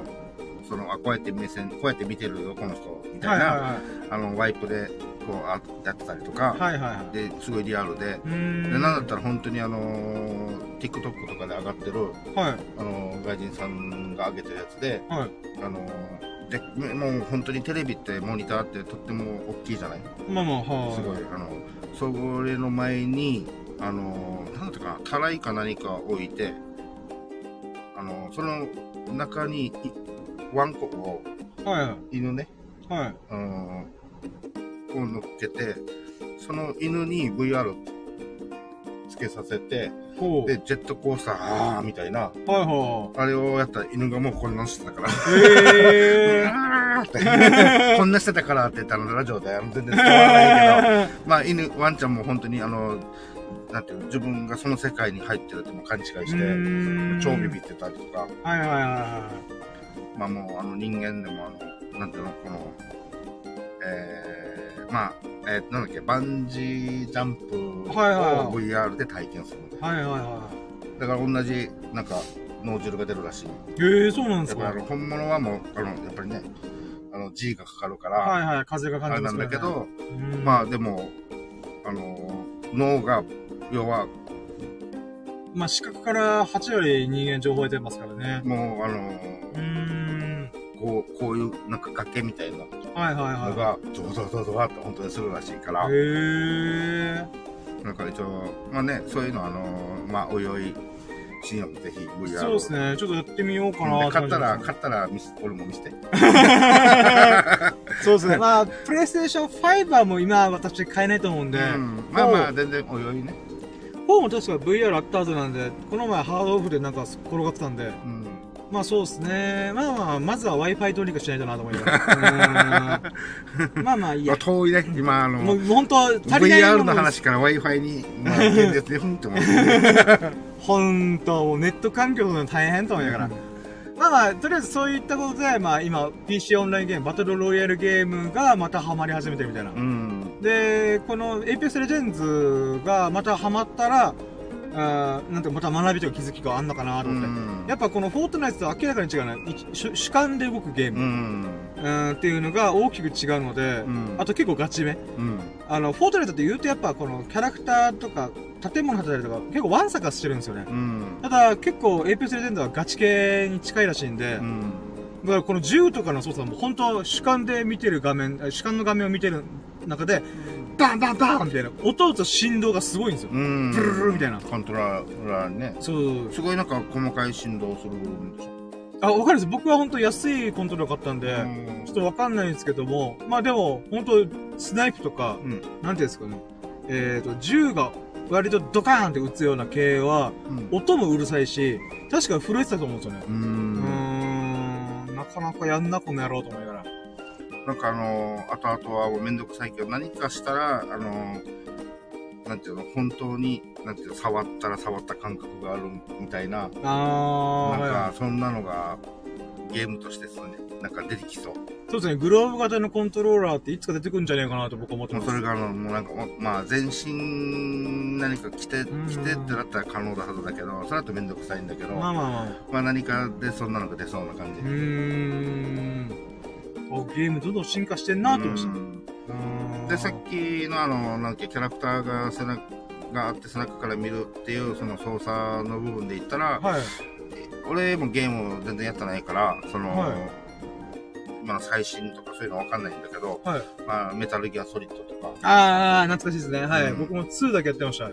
その、あ、こうやって目線、こうやって見てるよ、この人、みたいな、はいはあの、ワイプで、こう、あやってたりとか、いはい。はいはいはい。で、すごいリアルで。で、なんだったら本当にあのー TikTok とかで上がってる、はい。あのー外人さんが上げてるやつで、はい。あのーで、もう本当にテレビってモニターってとっても大きいじゃない？まあまあ、はい。すごい、あの、それの前に、あのー、なんていうかな、たらいか何か置いて、あのー、その中にい、ワンコを、はい。犬ね、はい。あのー、こう乗っけて、その犬に VR つけさせて。で、ジェットコースター、あーみたいな、はいはあれをやったら犬がもうこんなしてたから、い。え あーって、こんなしてたからって言ったらラジオで全然伝わらないけど、ー。まあ犬、ワンちゃんも本当にあの、なんていうの、自分がその世界に入ってるってもう勘違い。して、超ビビってたりとか、はいはいはいはまあもうあの人間でもあの、なんていうの、この、えー、まあ、えーなんだっけ、バンジージャンプを VR で体験するみたいはいはいはな。だから同じ、なんか、脳汁が出るらしい。い。ええそうなんですかやっぱりあの、本物はもう、あの、やっぱりね、あの、G がかかるから、はいはい、風が感あれじますね。なんだけど、うんまあでも、あの、脳が、要は、まあ視覚から8割人間情報得てますからね。もう、あの、うーん。こう、こういう、なんか崖みたいなはいはいはのが、ドドドドドって本当にするらしいから、い。へえ。なんか一応、まあね、そういうのあの、まあ、おいおい、深夜もぜひ VR そうですね。ちょっとやってみようかなで買ったら、と買ったら俺も見せて。そうですね。まあ、プレイステーション5はもう今私買えないと思うんで、うん、まあまあ、全然おいおいね。4も確か VR あったはずなんで、この前ハードオフでなんか転がってたんで、うん。まあそうですね。まあまあ、まずは Wi-Fi どうにかしないとなと思いながら。うーんまあまあいいやまあ、。遠いね、今、あの、もう本当足りない VR の話から Wi-Fi に、まあ、現実でふんって思って。本当もうネット環境が大変と思いながら。まあまあ、とりあえずそういったことで、まあ今、PC オンラインゲーム、バトルロイヤルゲームがまたハマり始めてるみたいな。うん。で、この Apex Legends がまたハマったら、あーなんてまた学びとか気づきがあんのかなとう思って。ん。やっぱこのフォートナイトと明らかに違うのは、い主主観で動くゲーうム、ん。うん、っていうのが大きく違うので、うんあと結構ガチめ。うん。あの、フォートナイトって言うとやっぱこのキャラクターとか、建物建てたりとか、結構ワンサカしてるんですよね。うん。ただ結構 Apex Legends はガチ系に近いらしいんで、うん。だからこの銃とかの操作も本当主観で見てる画面、あ主観の画面を見てる中で、バンバンバンみたいな、音と振動がすごいんですよ。うん。プルルルみたいな。コントローラーね。そう。すごいなんか細かい振動するんでしょ。あ、わかるんです。僕は本当安いコントローラー買ったんで、んちょっとわかんないんですけども、まあでも、本当スナイプとか、うん。なんていうんですかね、えっ、と、銃が割とドカーンって撃つような系は、うん。音もうるさいし、確か震えてたと思うんですよね。ううー。ん、なかなかやんな、この野郎と思いながら。なんかあのー、後々はもうめんどくさいけど、何かしたら、あのー、なんていうの、本当に、なんていうの、触ったら触った感覚があるみたいな、あー、なんはいか、そんなのが、ゲームとしてそうね、なんか出てきそう。そうですね、グローブ型のコントローラーっていつか出てくるんじゃねえかなと僕は思ってます。それが、あの、もうなんか、もまあ、全身何か着て、ん着てってなったら可能だはずだけど、それだとめんどくさいんだけど、まあまあまあ。まあ何かでそんなのが出そうな感じ。うーん。おゲームどんどん進化してんなと思いました。で、さっきのあの、なんかキャラクターが背中があって背中から見るっていうその操作の部分で言ったら、はい。俺もゲームを全然やってないから、その、はい今の最新とかそういうのわかんないんだけど、はい。まあ、メタルギアソリッドとか、あー、懐かしいですね。はい。うん僕も2だけやってました。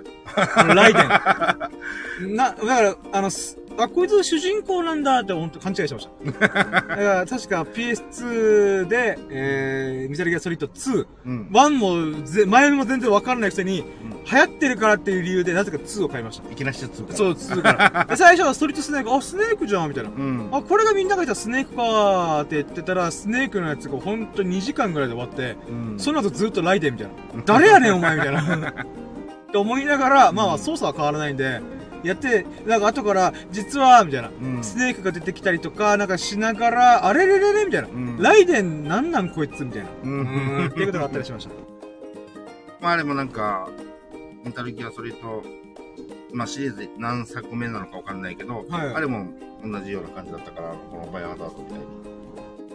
あの、ライデン。な、だから、あの、すあ、こいつ主人公なんだって本当勘違いしてました。だから、確か PS2 で、えー、ミサルギアソリッド2。うん。1もぜ、前も全然わかんないくせに、うん流行ってるからっていう理由で、なぜか2を買いました。いきなり2か。そう、2から。で最初はストリートスネーク、あ、スネークじゃんみたいな。うん。あ、これがみんなが言ったスネークかーって言ってたら、スネークのやつがほんと2時間ぐらいで終わって、うんその後ずっとライデンみたいな。誰やねんお前みたいな。って思いながら、まあまあ操作は変わらないんで、やって、なんか後から、実は、みたいな。うんスネークが出てきたりとか、なんかしながら、あれれれれみたいな。うんライデンなんなんこいつみたいな。ううんっていうことがあったりしました。まあでもなんか、メタルギアソリッド、まあシリーズ何作目なのかわかんないけど、はいあれも同じような感じだったから、このバイオハザードみたいに。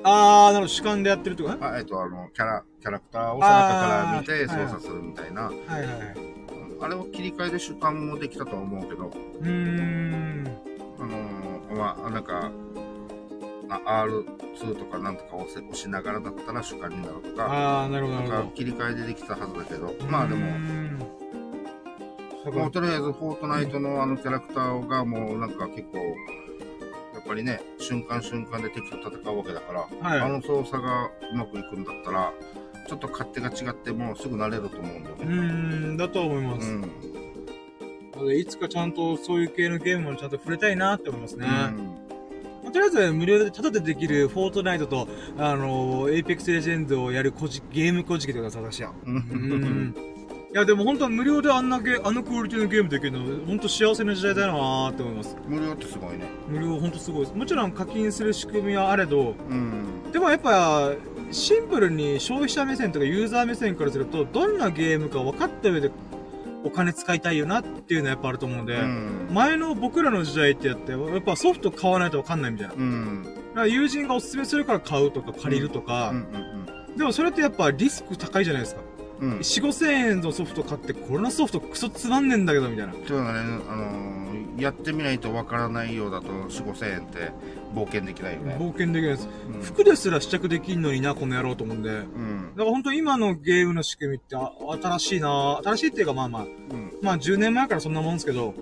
あー、なるほど、主観でやってるってことね？あえっと、あの、キャラ、キャラクターを背中から見て操作するみたいな。はいはいはい。あれを切り替えで主観もできたとは思うけど、うーん。あのー、まあ、なんか、あ R2 とかなんとか押せ押しながらだったら主観になるとか、あー、なるほど、な切り替えでできたはずだけど、まあでも、もうとりあえず、フォートナイトのあのキャラクターがもうなんか結構、やっぱりね、瞬間瞬間で敵と戦うわけだから、はい。あの操作がうまくいくんだったら、ちょっと勝手が違ってもすぐ慣れると思うんだようね。ーん、だと思います。うん。いつかちゃんとそういう系のゲームもちゃんと触れたいなって思いますね。まあとりあえず、無料でタダでできるフォートナイトと、あのー、エイペックスレジェンドをやるこじゲームこじきとかさ、私は。うん。いや、でも本当は無料であんなゲあのクオリティのゲームできるの、本当幸せな時代だなーって思います。無料ってすごいね。無料本当すごいです。もちろん課金する仕組みはあれど、うん。でもやっぱ、シンプルに消費者目線とかユーザー目線からすると、どんなゲームか分かった上でお金使いたいよなっていうのはやっぱあると思うんで、うん。前の僕らの時代ってやって、やっぱソフト買わないと分かんないみたいな。だうん。から友人がおすすめするから買うとか借りるとか、うんうんでもそれってやっぱリスク高いじゃないですか。うん。うん。4、5千円のソフト買って、これのソフトクソつまんねえんだけど、みたいな。そうだね、あのー、やってみないとわからないようだと、4、5千円って冒険できないよね。冒険できないです。うん服ですら試着できんのにな、この野郎と思うんで。だかうん。ら本当今のゲームの仕組みってあ新しいな新しいっていうかまあまあ、うん。まあ10年前からそんなもんですけど、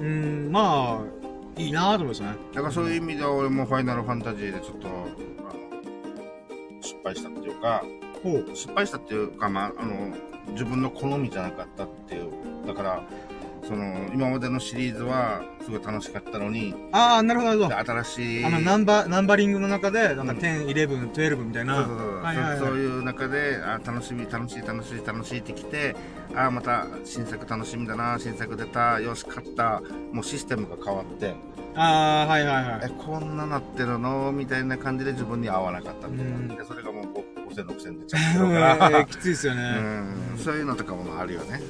うん。ん、まあ、いいなと思いましたね。だからそういう意味では俺もファイナルファンタジーでちょっと、敗したっていうか。失敗したっていうか、まあ、あの、自分の好みじゃなかったっていう。だから、その、今までのシリーズはすごい楽しかったのに、ああ、なるほど。新しい、あの、ナンバー、ナンバリングの中で、なんかうん10、11、12みたいな。そうそうそうそそういう中であ楽しみ楽しい楽しい楽しいってきてあまた新作楽しみだな新作出たよし買ったもうシステムが変わってああ、はいはいはえい。こんななってるの？みたいな感じで自分に合わなかったみたいなうんでそれがもう5000、6000出ちゃってるからえーきついですよね。うんそういうのとかもあるよね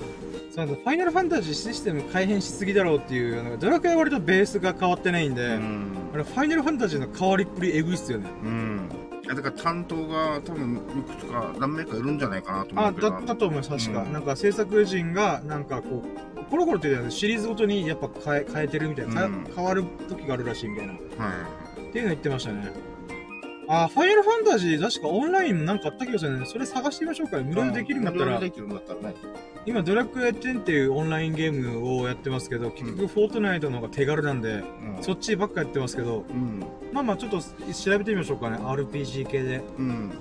そうファイナルファンタジーシステム改変しすぎだろうっていう、なんかドラクエは割とベースが変わってないんで、うんあれファイナルファンタジーの変わりっぷりエグいっすよね。うんいやだから担当が多分いくつか何名かいるんじゃないかなと思あ、うけどだったと思います、確か。うんなんか制作陣が、なんかこう、コロコロってシリーズごとにやっぱ変え変えてるみたいな、変わる時があるらしいみたいな。っはいていうの言ってましたね。あ、ファイナルファンタジー確かオンラインなんかあった気がするね。それ探してみましょうか。無料でできるんだったら無料で、できるんだったらね今ドラクエ10っていうオンラインゲームをやってますけど、結局フォートナイトの方が手軽なんで、うんそっちばっかやってますけど、うんまあまあちょっと調べてみましょうかね。RPG 系で。うん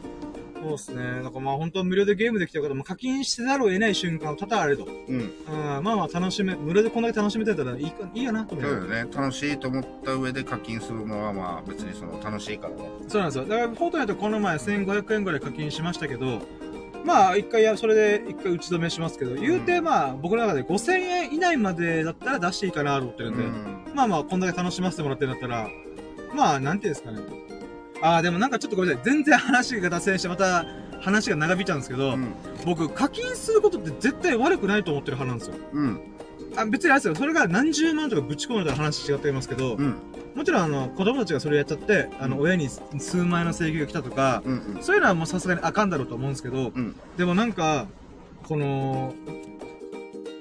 そうですね。なんかまあ本当は無料でゲームできた方も課金してざるを得ない瞬間は多々あると。うんうん、まあまあ楽しめ、無料でこんだけ楽しめてたらいいか、いいよなと思う。そうだよね。楽しいと思った上で課金するのはまあ別にその楽しいからね。そうなんですよ。だからフォートナイトこの前1500円ぐらい課金しましたけど、まあ一回や、それで一回打ち止めしますけど、言うてまあ僕の中で5000円以内までだったら出していいかなと思ってるんで、まあまあこんだけ楽しませてもらってるんだったら、まあなんていうんですかね。ああ、でもなんかちょっとごめんなさい。全然話が脱線してまた話が長引いちゃうんですけど、うん。僕課金することって絶対悪くないと思ってる派なんですよ。うん。あ別にあれですよ。それが何十万とかぶち込まれたら話違ってますけど、うん。もちろんあの子供たちがそれやっちゃって、あのうん親に数万円の請求が来たとか、うん。うん。そういうのはもうさすがにあかんだろうと思うんですけど、うん。でもなんか、この、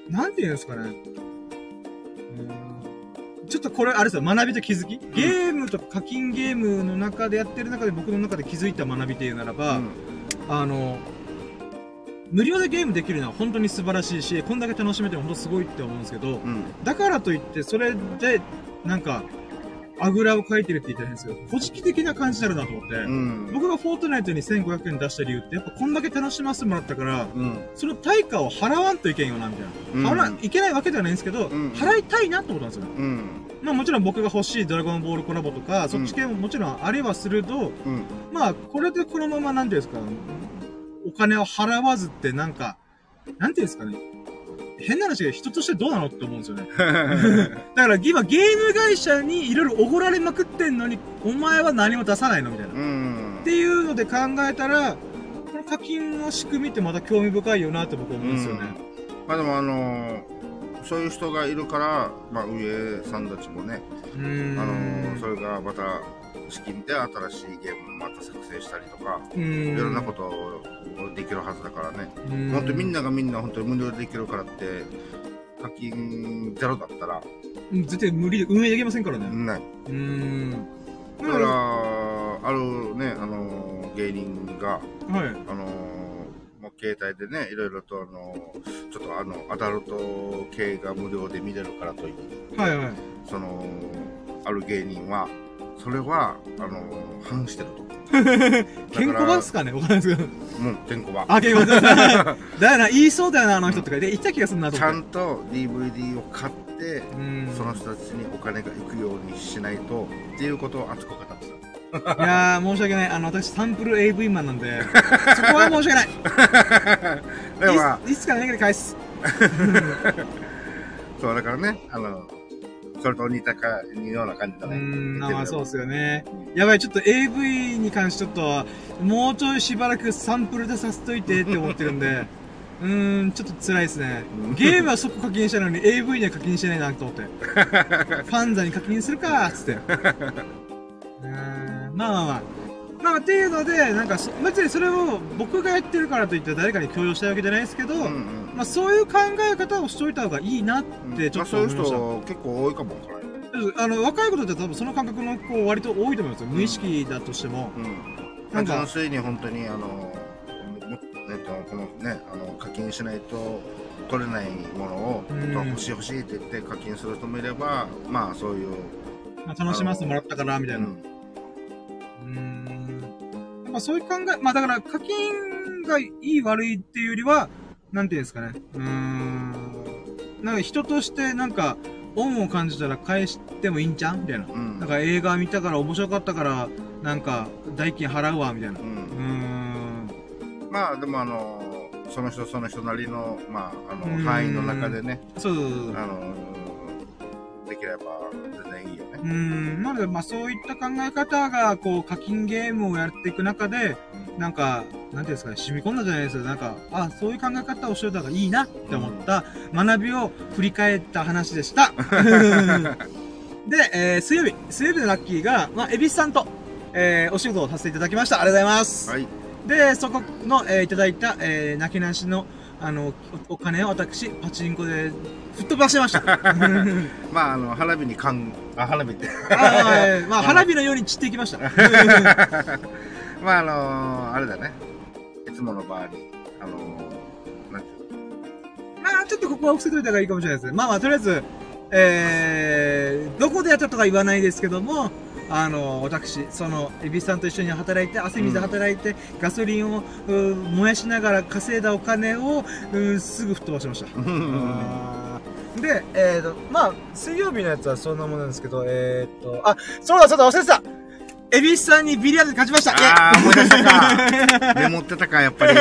なんていうんですかね。うんちょっとこれ、あれですよ、学びと気づき？ゲームとか課金ゲームの中でやってる中で僕の中で気づいた学びというならば、あの、無料でゲームできるのは本当に素晴らしいし、こんだけ楽しめても本当すごいって思うんですけど、うん。だからといって、それで、なんか、あぐらをかいてるって言ったら変ですけど、古事記的な感じになるなと思って、うん。僕がフォートナイトに1500円出した理由って、やっぱこんだけ楽しませてもらったから、うん。その対価を払わんといけんよな、みたいな。払わいけないわけではないんですけど、うん払いたいなと思ったんですよ。うん。まあもちろん僕が欲しいドラゴンボールコラボとか、そっち系ももちろんありはすると、うん。まあこれでこのままなんていうんですか、お金を払わずってなんか、なんていうんですかね。変な話で人としてどうなのって思うんですよね。だから今ゲーム会社にいろいろおごられまくってんのに、お前は何も出さないのみたいな。うんっ。ていうので考えたら、この課金の仕組みってまた興味深いよなって僕は思うんですよね。まあでもあのーそういう人がいるから、まあ上さんたちもね。あのーそれがまた資金で新しいゲームをまた作成したりとか。いろんなことをできるはずだからね。うーん。本当にみんながみんな本当に無料でできるからって、課金ゼロだったら、うん絶対無理で運営できませんからね。ない。うーん。だから、あるね、あのー芸人が、はい。あのーもう携帯でね、いろいろとあのーちょっとあの、アダルト系が無料で見れるからといって、はいはい。その、ある芸人は、それは、あのー反してると。ケンコバっすかね？わかんないですけど。うん、ケンコバ。あ、ケンコバだよな、言いそうだよな、あの人とか。で、言った気がするなとち思って。ゃんと DVD を買って、うん。その人たちにお金が行くようにしないと、っていうことを熱く語ってた。いやー、申し訳ない。あの、私、サンプル AV マンなんで、そこは申し訳ない。でもまあ、いついつか何かで返す。そう、だからね、あの、それと似たか、似ような感じだうね。ん、まあそううですよね。やばい、ちょっと AV に関してちょっと、もうちょいしばらくサンプルでさせといてって思ってるんで、うーん、ちょっと辛いですねうん。ゲームはそこ課金したのに AV には課金してないなと思って。ファンザに課金するか、つって。うーん、まあまあまあ。まあ、っていうので、なんかそ、別にそれを僕がやってるからといって誰かに強要したいわけじゃないですけど、んうん。まあそういう考え方をしといた方がいいなってちょっとまあ、そういう思いました。人結構多いかも。あの若い子だって多分その感覚の子割と多いと思いますよ、無意識だとしても、うん。なんか純粋に本当に、あの、もえっと、このね、あの、課金しないと取れないものを、うんえっと欲しい欲しいって言って課金する人もいれば、まあ、そういう、まあ、楽しませてもらったからみたいなううんーんやっぱそういう考えまあだから課金がいい悪いっていうよりはなんていうんですかね。うーん。なんか人としてなんか恩を感じたら返してもいいんちゃうみたいな。うん。なんか映画見たから面白かったからなんか代金払うわみたいな。う。うんーん。まあ、でもあの、その人その人なりの、まあ、あうん。の、範囲の中でね、そうそうそうそう。あの、できれば全然いいよね。うーん、なので、まあそういった考え方が、こう、課金ゲームをやっていく中で、なんか、なんていうんですかね、染み込んだじゃないですよ。なんか、あ、そういう考え方をしといた方がいいなって思った学びを振り返った話でした。で、えー、水曜日、水曜日のラッキーが、まあ、エビスさんと、えー、お仕事をさせていただきました。ありがとうございます。はい。で、そこの、えーいただいた、えー、なけなしの、あの、おお金を私、パチンコで吹っ飛ばしてました。まあ、あの、花火にかん、あ、花火って。あまあ、花火のように散っていきました。まあ、あのあれだね。いつもの場合に、あのなんていうの？まあ、ちょっとここは伏せといた方がいいかもしれないですね。まあまあ、とりあえず、えー、どこでやったとか言わないですけども、あの、私、その、エビさんと一緒に働いて、汗水で働いて、ガソリンを、燃やしながら稼いだお金を、すぐ吹っ飛ばしました。で、えーと、まあ、水曜日のやつはそんなものなんですけど、えーと、あ、そうだそうだ、忘れてたエビスさんにビリヤードで勝ちましたああ、思い出したか。メモってたか、やっぱり。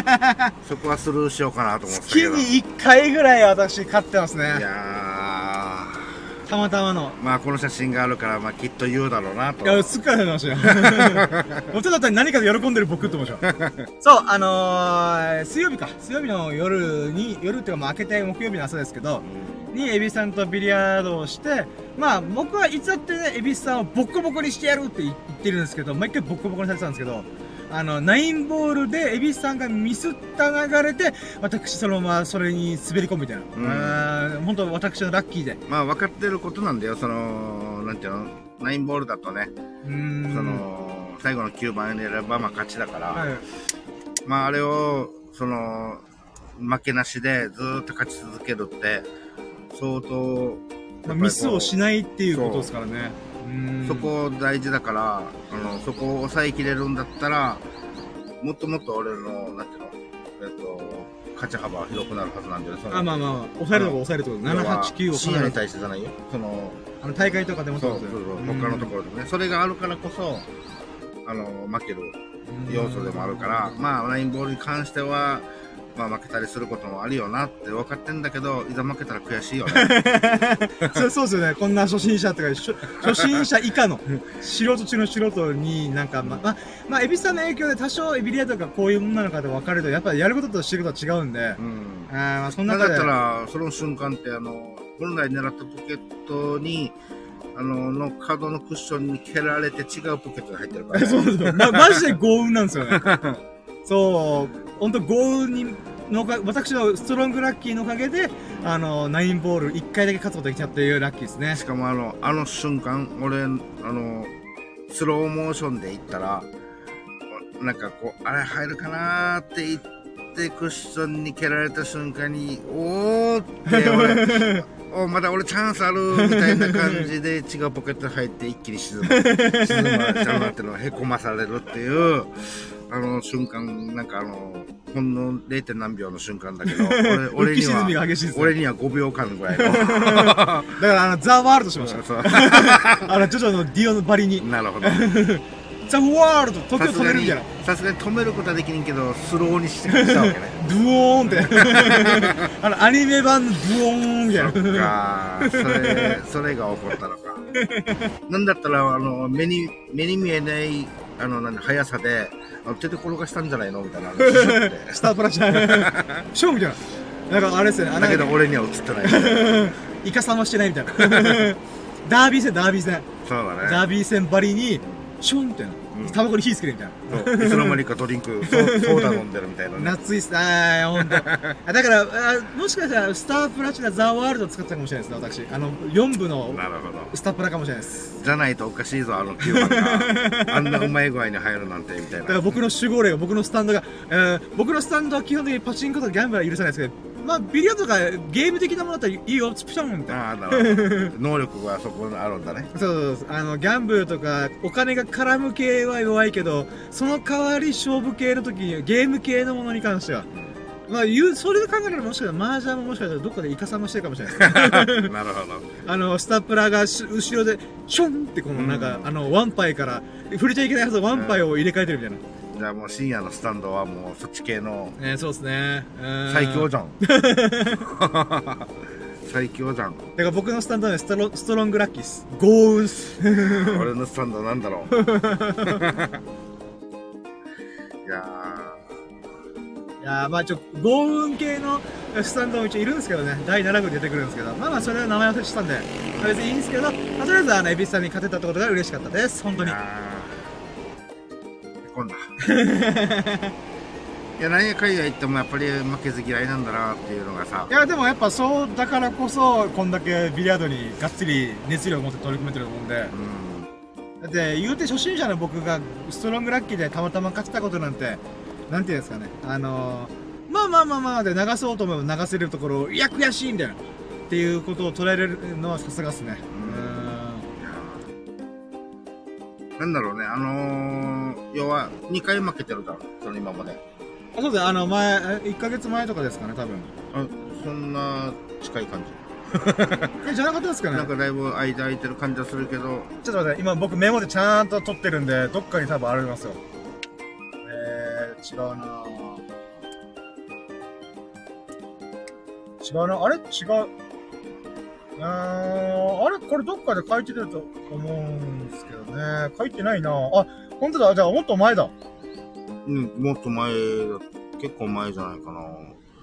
そこはスルーしようかなと思ってた月。に1回ぐらい私勝ってますね。いやたまたまの。ーまあこの写真があるから、まあきっと言うだろうなと。いや、すっから出ましたよ。元だったら何かで喜んでる僕って思いました。そう、あのー、水曜日か。水曜日の夜に、夜っていうかまあ明けて木曜日の朝ですけど、にエビさんとビリヤードをして、まあ僕はいつだってね、エビさんをボッコボコにしてやるって言ってるんですけど、毎回ボッコボコにされてたんですけど、あの、ナインボールでエビさんがミスった流れで、私そのままそれに滑り込むみたいな。うん、本当私のラッキーで。まあ分かってることなんだよ、その、なんていうの、ナインボールだとね、うーん。その、最後の9番に選ばまあ勝ちだから、はい。まああれを、その、負けなしでずーっと勝ち続けるって、相当、まあ、ミスをしないっていうことですからね。うんそこ大事だから、あの、そこを抑えきれるんだったら、もっともっと俺の、なんていうの、えっと、勝ち幅は広くなるはずなんだよね。そのあ、まあまあ、抑えるとこ抑えるってこと。7、8、9を深夜に対してじゃない？よ。その、あの、大会とかでもそうそうそう、他のところ。ろでもね。それがあるからこそ、あの、負ける要素でもあるから、まあ、ラインボールに関しては、まあ、負けたりすることもあるよなって分かってんだけど、いざ負けたら悔しいよね。そうそうですよね。こんな初心者とか、初初心者以下の、素人中の素人になんか、ま、ま、まあ、エビスさんの影響で多少エビリアとかこういうものなのかで分かると、やっぱりやることとしてることは違うんで、うん。あそんなだ。ったら、その瞬間って、あの、本来狙ったポケットに、あの、の角のクッションに蹴られて違うポケットに入ってるから、ね。そうそう。ま、マジで幸運なんですよね。そう。本当幸運に、のか、私のストロングラッキーのおかげで、あの、ナインボール1回だけ勝つことができたっていうラッキーですね。しかもあの、あの瞬間、俺、あの、スローモーションで行ったら、なんかこう、あれ入るかなーって言って、クッションに蹴られた瞬間に、おーって俺、おまだ俺チャンスあるみたいな感じで違うポケットに入って一気に沈む。沈まちゃうなっていうのをへこまされるっていう、あの瞬間、なんかあの、ほんの 0. 何秒の瞬間だけど、俺俺に浮き沈みがは、激しいですね。俺には5秒間ぐらいの。だから、あの、ザ・ワールドしました。そうあの、ジョジョのディオのバリに。なるほど。ザ・ワールド時を止めるみたいな。さすがに止めることはできんけどスローにしてしたわけね ドゥオーンって。あの、アニメ版のドゥオーンみたいそっな。かそれそれが起こったのかなんだったらあの目に目に見えないあのなんだ速さであの手で転がしたんじゃないの？みたいな話をしてスタープラチナ。ショーみたいな。なんかあれですよね。あだけどの俺には映ってない イカサマしてないみたいな。ダービー戦、ダービー戦。そうだねダービー戦ばりに、ションみたいなうん。タバコに火つけるみたいな。いつの間にかドリンクソーダ飲んでるみたいなね夏いっす。あー、ほんだからあ、もしかしたら、スタープラチナザ・ワールド使ってたかもしれないですね、私。あの、4部のスタプラかもしれないです。じゃないとおかしいぞあの9番があんなうまい具合に入るなんてみたいなだから僕の守護霊が、僕のスタンドが、えー僕のスタンドは基本的にパチンコとかギャンブルは許さないですけど、まあ、ビリヤードとかゲーム的なものだったらいいよ、ピシャンみたいな。ああなるほど。能力がそこにあるんだね。そうそうそう。あのギャンブルとかお金が絡む系は弱いけどその代わり勝負系の時にゲーム系のものに関しては。まあ言うそれで考えればもしかしたら麻雀ももしかしたらどっかでイカサマしてるかもしれない。で すなるほど。あのスタプラがし後ろでションってこのなんか、うん。あのワンパイから触れちゃいけないはずのワンパイを入れ替えてるみたいな、じゃあもう深夜のスタンドはもうそっち系のねそうですね。うん。最強じゃん。最強じゃん。だから僕のスタンドはねストロストロングラッキーっす。豪運っす。俺のスタンドなんだろう。い やいやーまあちょ豪運系のスタンドも一応いるんですけどね。第7部で出てくるんですけど。まあまあそれは名前忘れしたんで。まあ別にいいんですけど、まあ、とりあえずあの蛭子さんに勝てたってことが嬉しかったです。本当にー いやー今度いや何やかんや言ってもやっぱり負けず嫌いなんだなっていうのがさ。いやでもやっぱそうだからこそこんだけビリヤードにがっつり熱量を持って取り組めてると思うんで。うん。だって言うて初心者の僕がストロングラッキーでたまたま勝てたことなんてなんていうんですかね。あのー、まあまあまあまあで流そうと思えば流せるところをいや悔しいみたいなっていうことを捉えれるのはさすがっすねなんだろうねあのー、要は2回負けてるだろその今まで。あそうですねあの前え1ヶ月前とかですかね多分。あそんな近い感 えじゃなかったですかじね？なんかだいぶ間空いてる感じはするけど。ちょっと待って今僕メモでちゃんと取ってるんでどっかに多分ありますよ。えー、違うな違うなあれ？違ううーんあれ？これどっかで書いてると思うんですけどね。書いてないな。あ本当だ。じゃあもっと前だ。うんもっと前だ。結構前じゃないかな。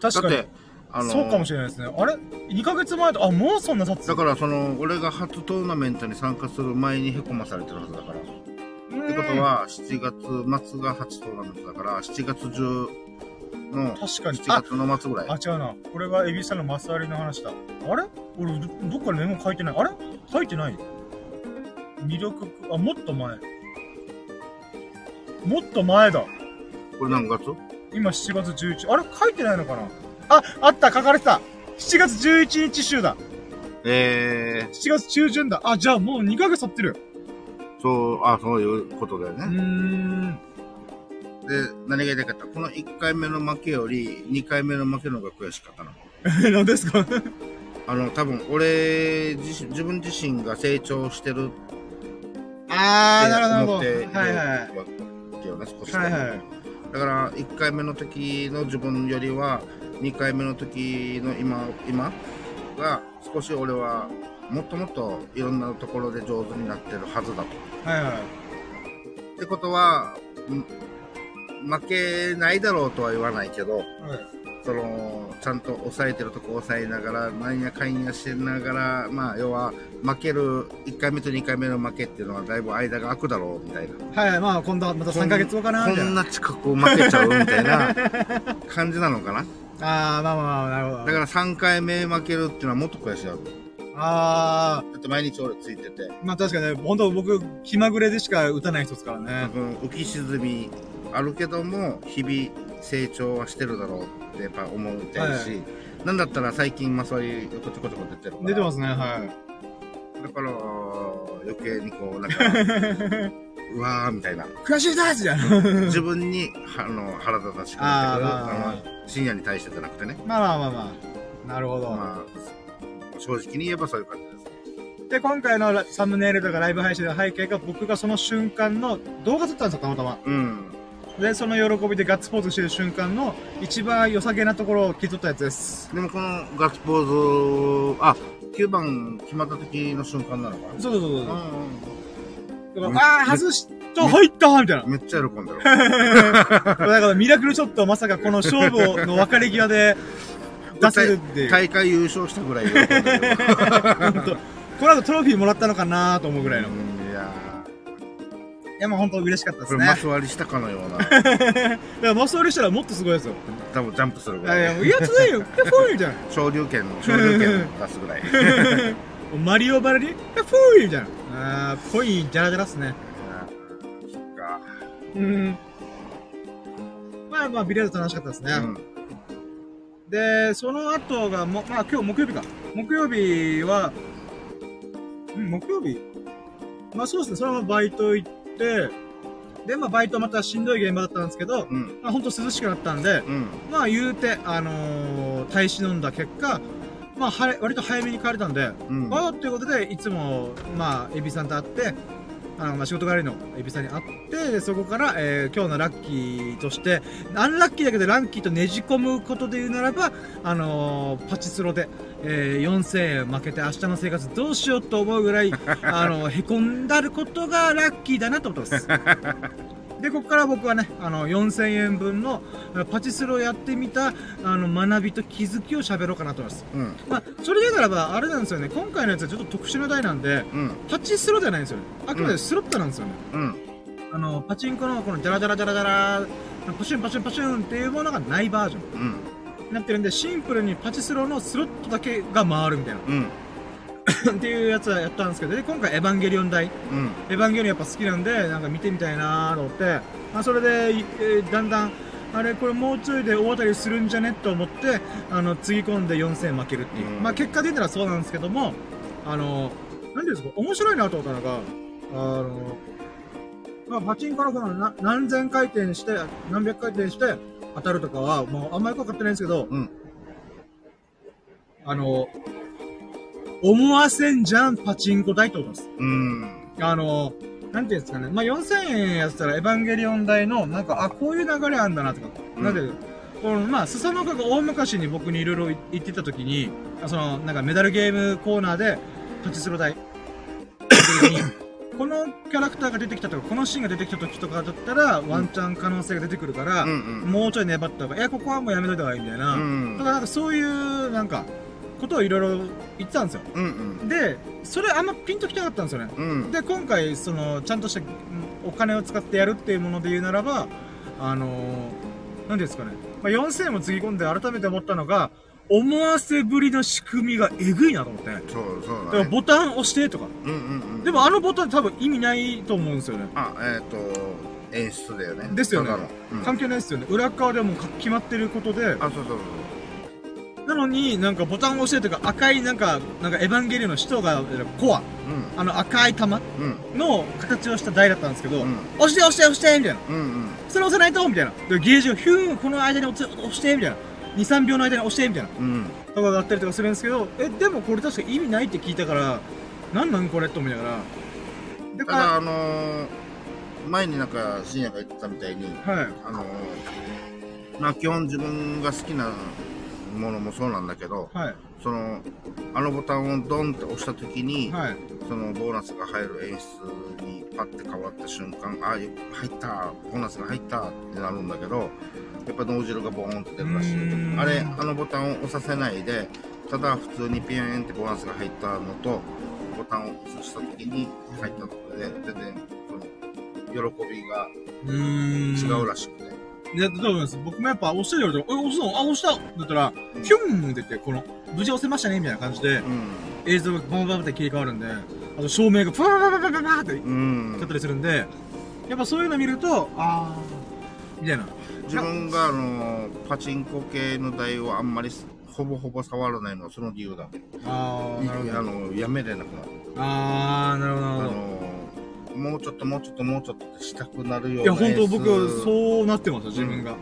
確かに。あのーそうかもしれないですね。あれ？2ヶ月前とあもうそんな経つだからその俺が初トーナメントに参加する前にへこまされてるはずだから。ってことは7月末が初トーナメントだから7月中の確かに7月の末ぐらいあ、違うな。これがエビさんのマスワリの話だ。あれ？俺ど、どっかにメモ書いてない。あれ？書いてない魅力、あ、もっと前。もっと前だ。これ何月？今7月11。あれ？書いてないのかな？あ、あった書かれてた !7 月11日週だ。えー、7月中旬だ。あ、じゃあもう2ヶ月経ってる。そう、あ、そういうことだようーね。ん。で、何が言いたかったこの1回目の負けより2回目の負けの方が悔しかったな。え、何ですか？あの、多分俺自身、自分自身が成長してるあー、なるほど。思ってはいはい。よね、少しはいはい。だから1回目の時の自分よりは2回目の時の今今が少し俺はもっともっといろんなところで上手になってるはずだと。はいはい。ってことはん負けないだろうとは言わないけどはいそのちゃんと抑えてるとこ抑えながらなんやかんやしてながらまあ要は負ける1回目と2回目の負けっていうのはだいぶ間が空くだろうみたいな。はい、まあ今度はまた3ヶ月後かな。こんな近く負けちゃうみたいな 感じなのかな？ああまあまあ、なるほど。だから3回目負けるっていうのはもっと悔しいだろうあだって毎日俺ついてて、ー、まあ確かにね、本当僕、気まぐれでしか打たない人ですからね。浮き沈みあるけども日々成長はしてるだろうってやっぱ思うみたいし、はなんだったら最近まあそういうちょこちょこ出てる出てますね、はい。だから余計にこうなんか うわーみたいな悔しいですじゃん。自分にあの腹立たしくなってくるああ深夜に対してじゃなくてねまあまあまあまあ。なるほど。まあ正直に言えばそういう感じですで、今回のラサムネイルとかライブ配信の背景が僕がその瞬間の動画撮ったんですよ、たまたま。うん。で、その喜びでガッツポーズしてる瞬間の一番良さげなところを切り取ったやつです。でもこのガッツポーズ、あ、9番決まった時の瞬間なのかな？そうそうそうそう。うだからめあー、外した、入ったみたいな。ん。めっちゃ喜んだろ。だからミラクルショットをまさかこの勝負の別れ際で 出せるっていう。大会優勝したぐらい喜んだよ。本当この後トロフィーもらったのかなと思うぐらいの。いうんいやや、もう本当嬉しかったでーこれすね。マス割りしたかのような、だからマス割りしたらもっとすごいですよ。多分ジャンプするぐいやいや、らい。もういやつないよ。ピャフーみたいな。昇竜拳の、昇竜拳出すぐらい。マリオバラに、ピャフーみたいな。あー、コインジャラジャラっすね。そっか。うん。まあまあ、ビリヤード楽しかったですね。うん。で、その後がも、まあ今日木曜日か。木曜日は、うん、木曜日？まあそうですね、そのままバイト行って、で、まあバイトまたしんどい現場だったんですけど、うん。まあほんと涼しくなったんで、うん。まあ言うて、あのー、耐え忍んだ結果、まあはれ割と早めに帰れたんで、うん。ああということで、いつも、まあ、エビさんと会って、あの、まあ、仕事帰りのエビさんに会って、でそこから、えー今日のラッキーとして、アンラッキーだけどランキーとねじ込むことで言うならば、あのーパチスロで、えー4000円負けて明日の生活どうしようと思うぐらい、あの、へこんだることがラッキーだなと思ってます。で、ここから僕はね、あの、4000円分のあパチスロをやってみた、あの、学びと気づきを喋ろうかなと思います。うん。まあ、それでならば、あれなんですよね、今回のやつはちょっと特殊な台なんで、うん。パチスロじゃないんですよね。あくまでスロットなんですよね。うん。あの、パチンコのこのジャラジャラジャラジャラ、パシュンパシュンパシュンっていうものがないバージョンなってるんで、シンプルにパチスロのスロットだけが回るみたいな。うん。っていうやつはやったんですけど、で、今回エヴァンゲリオン台。うん。エヴァンゲリオンやっぱ好きなんで、なんか見てみたいなーと思って、まあ、それで、いえーだんだん、あれ、これもうちょいで大当たりするんじゃね？と思って、あの、つぎ込んで4000負けるっていう。うんまあ、結果出たらそうなんですけども、あの、なんていうんですか、面白いなと思ったのが、あの、まあ、パチンコのこのな何千回転して、何百回転して当たるとかは、もうあんまりよくわかってないんですけど、うん。あの、思わせんじゃんパチンコ台ってことです。うん。あの、なんていうんですかね。まあ、4000円やってたら、エヴァンゲリオン代の、なんか、あ、こういう流れあんだなとか。うんなんで、この、まあ、スサノオカが大昔に僕にいろいろ言ってた時に、あその、なんかメダルゲームコーナーで、パチスロ台。このキャラクターが出てきたとか、このシーンが出てきた時とかだったら、ワンチャン可能性が出てくるから、うんうん。もうちょい粘った方が、いや、ここはもうやめといた方がいいみたいな。うんだからなんかそういう、なんか、ことをいろいろ言ってたんですよ。うんうん。で、それあんまピンときなかったんですよね。うん。で今回そのちゃんとしたうんお金を使ってやるっていうもので言うならばあのー、なんですかね、まあ、4000円もつぎ込んで改めて思ったのが思わせぶりの仕組みがえぐいなと思ってだそう、そうからだね。ボタン押してとかうんうんうん。でもあのボタン多分意味ないと思うんですよねあ、えっ、と、演出だよね。ですよねうん関係ないですよね裏側でもか決まってることであ、そうそうそう。なのになんかボタン押してとか赤いなんかなんかエヴァンゲリオンの使徒がコアうあの赤い玉ん。うん。の形をした台だったんですけど、うん押して押して押してみたいなうんうん。それ押さないとみたいな。で、ゲージをヒューン、この間に押して押してみたいな。2、3秒の間に押してみたいな。うん。とかがあったりとかするんですけど、え、でもこれ確か意味ないって聞いたから、なんなんこれと思いながら。だかただ、あのー、前になんか、深夜が言ってたみたいに、ら、はい。あのー、まあ基本自分が好きなものもそうなんだけど、はい。その、あのボタンをドンって押した時に、はい。そのボーナスが入る演出にパッて変わった瞬間、あ、入った、ボーナスが入ったってなるんだけど、やっぱ脳汁がボーンって出るらしい。あれ、あのボタンを押させないで、ただ普通にピューンってボーナスが入ったのと、ボタンを押した時に入ったのとで、全然、その、喜びが。違うらしくて。いや、だと思います？僕もやっぱ押してるより、え、押すの？あ、押しただったら、ヒュンって言って、この、無事押せましたねみたいな感じで、うん。映像がバンバンって切り替わるんで、あと照明がパーパーパーパーパーパーってうんだったりするんで、やっぱそういうの見ると、あー、みたいな。自分があのパチンコ系の台をあんまりほぼほぼ触らないのはその理由だ。あ。あのやめれなくなる。あー、なるほど、なあるほど。のもうちょっともうちょっともうちょっとしたくなるよういや、な本当僕、う。そうなってますよ、自分が。だか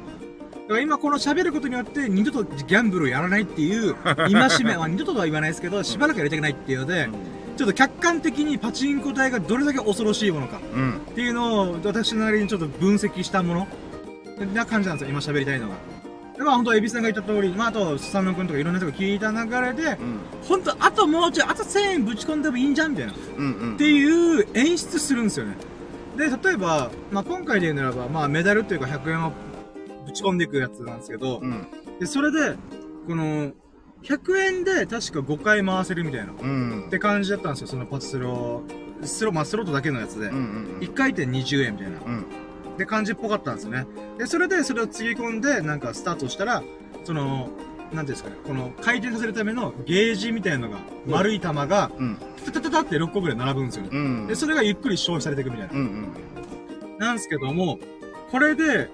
ら今この喋ることによって、二度とギャンブルをやらないっていう、戒め、まあ二度とは言わないですけど、しばらくやりたくないっていうので、ちょっと客観的にパチンコ台がどれだけ恐ろしいものかうん。っていうのを私なりにちょっと分析したものな感じなんですよ、今喋りたいのが。で、まあ本当エビさんが言った通り、まああと、スサノ君とかいろんな人が聞いた流れで、うん。本当あともうちょい、あと1000円ぶち込んでもいいんじゃんみたいな。っうん。うん。ていう演出するんですよね。で、例えば、まあ今回で言うならば、まあメダルというか100円をぶち込んでいくやつなんですけど、うん。で、それで、この、100円で確か5回回せるみたいな。うんっ。て感じだったんですよ、そのパチスロー。スロ、まあスロットだけのやつで。うん。うん。1回転20円みたいな。うん。で感じっぽかったんですよね。で、それでそれをつぎ込んで、なんかスタートしたら、その、なんていうんですかね、この回転させるためのゲージみたいなのが、うん丸い玉が、うん。タタタタって6個ぐらい並ぶんですよね。うん。で、それがゆっくり消費されていくみたいな。うん。うん。なんですけども、これで、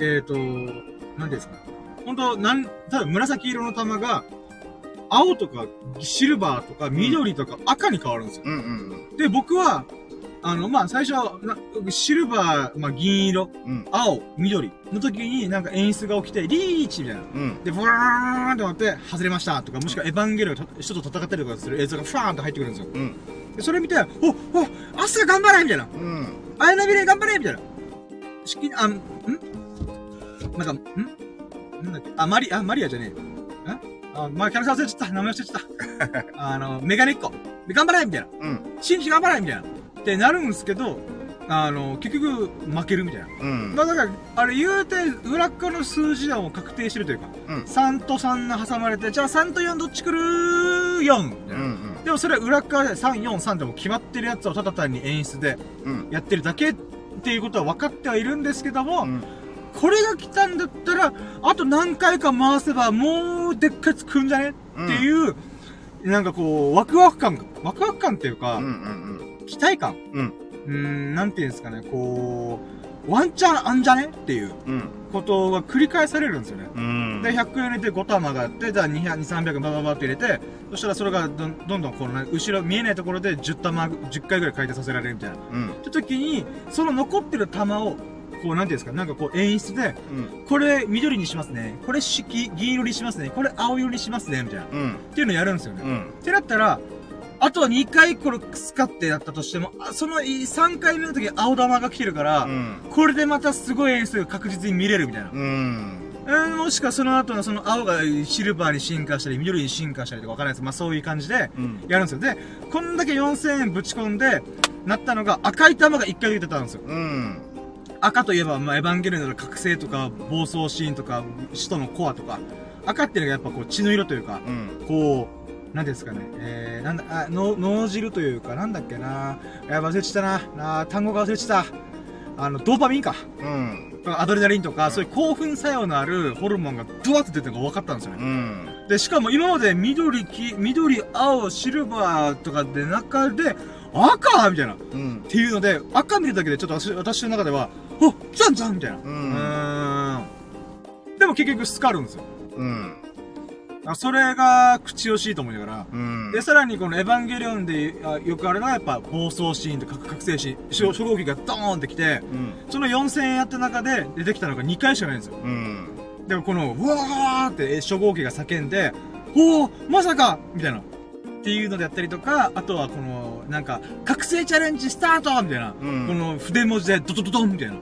えっ、ー、と、なんていうんですかね。本当なん、ただ紫色の玉が、青とかシルバーとか緑とか赤に変わるんですよ。うん。うん。で、僕は、あの、まあ、最初はな、シルバー、まあ、銀色、うん。青、緑の時になんか演出が起きて、リーチみたいな。うん。で、ブワーンってなって、外れましたとか、もしくはエヴァンゲリオンと人と戦ったりとかする映像がファーンと入ってくるんですよ。うん。で、それ見て、お、お、アスカ頑張れみたいな。うん。アイナビレ頑張れみたいな。しき、あ、ん？なんか、ん？なんだっけ？あ、マリ、あ、マリアじゃねえよ。んあ、まあ、キャラクター忘れちゃった。名前忘れちゃった。あの、メガネっ子。で、頑張れみたいな。うん。シンジ頑張れみたいな。ってなるんですけど、あの、結局、負けるみたいな。うん。まあだから、あれ言うて、裏っ側の数字はもう確定してるというか、うん3と3が挟まれて、じゃあ3と4どっち来る ?4! みたいな。うん。でもそれは裏っ側で3、4、3でも決まってるやつをただ単に演出でうん。やってるだけっていうことは分かってはいるんですけども、うん。これが来たんだったら、あと何回か回せばもうでっかいやつ来んじゃね？っていう、なんかこう、ワクワク感が、ワクワク感っていうか、うん。うん。期待感うん。うーん、なんていうんですかね、こう、ワンチャンあんじゃね？っていううん。ことが繰り返されるんですよね。うん。で、100円入れて5玉があって、じゃあ200、300バババって入れて、そしたらそれがどんどんこの、ね、後ろ見えないところで10玉、10回ぐらい回転させられるみたいな。うん。って時に、その残ってる玉を、こう、なんていうんですか、なんかこう演出で、うん。これ緑にしますね。これ色、銀色にしますね。これ青色にしますね。みたいな。っうん。ていうのをやるんですよね。うん。ってなったら、あとは2回これ使ってやったとしても、あその3回目の時青玉が来てるから、うん。これでまたすごい演出が確実に見れるみたいな。うん。うん、もしくはその後のその青がシルバーに進化したり、緑に進化したりとかわからないです。まあそういう感じでうん。やるんですよ。で、こんだけ4000円ぶち込んで、なったのが赤い玉が1回出てたんですよ。うん。赤といえば、まあエヴァンゲリオンの覚醒とか、暴走シーンとか、使徒のコアとか、赤っていうのがやっぱこう血の色というか、うん。こう、なんていうんですかね、えー、なんだ、あ、の脳汁というか、なんだっけな、やば忘れちゃったな、あー単語が忘れちゃった。あの、ドーパミンか。うん。アドレナリンとか、そういう興奮作用のあるホルモンがドワッと出てるのが分かったんですよね。うん。で、しかも今まで緑、黄、緑、青、シルバーとかで中で、赤みたいな。っうん。ていうので、赤見るだけでちょっと私私の中では、お来たんじゃんみたいな。う。うんーん。でも結局スカるんですよ。うん。あそれが口惜しいと思いながら。うん。で、さらにこのエヴァンゲリオンであよくあるのはやっぱ暴走シーンとか覚醒シーン、初初号機がドーンってきて、うん。その4000円やった中で出てきたのが2回しかないんですよ。うん。でもこの、うわーって初号機が叫んで、おーまさかみたいな。っていうのでやったりとか、あとはこの、なんか、覚醒チャレンジスタートみたいな。うんこの筆文字でドドドドンみたいな。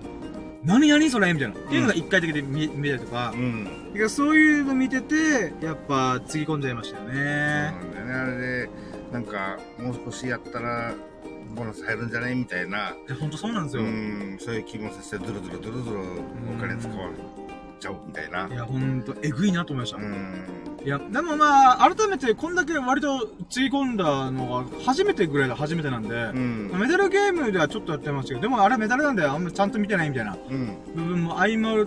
何々それみたいな。っていうのが一回だけで見見えたりとかう。ん。だからそういうの見てて、やっぱ、つぎ込んじゃいましたよそうね。なんだよね。あれで、なんか、もう少しやったら、ボーナス入るんじゃないみたいな。いや、ほんとそうなんですよ。うん。そういう気もさせて、ドロドロドロドロお金使われちゃうみたいな。いや、ほんと、えぐいなと思いました。うん。いや、でもまあ、改めてこんだけ割とつぎ込んだのが初めてぐらいが初めてなんで、うん。メダルゲームではちょっとやってましたけど、でもあれメダルなんであんまちゃんと見てないみたいなうん。部分も相まっ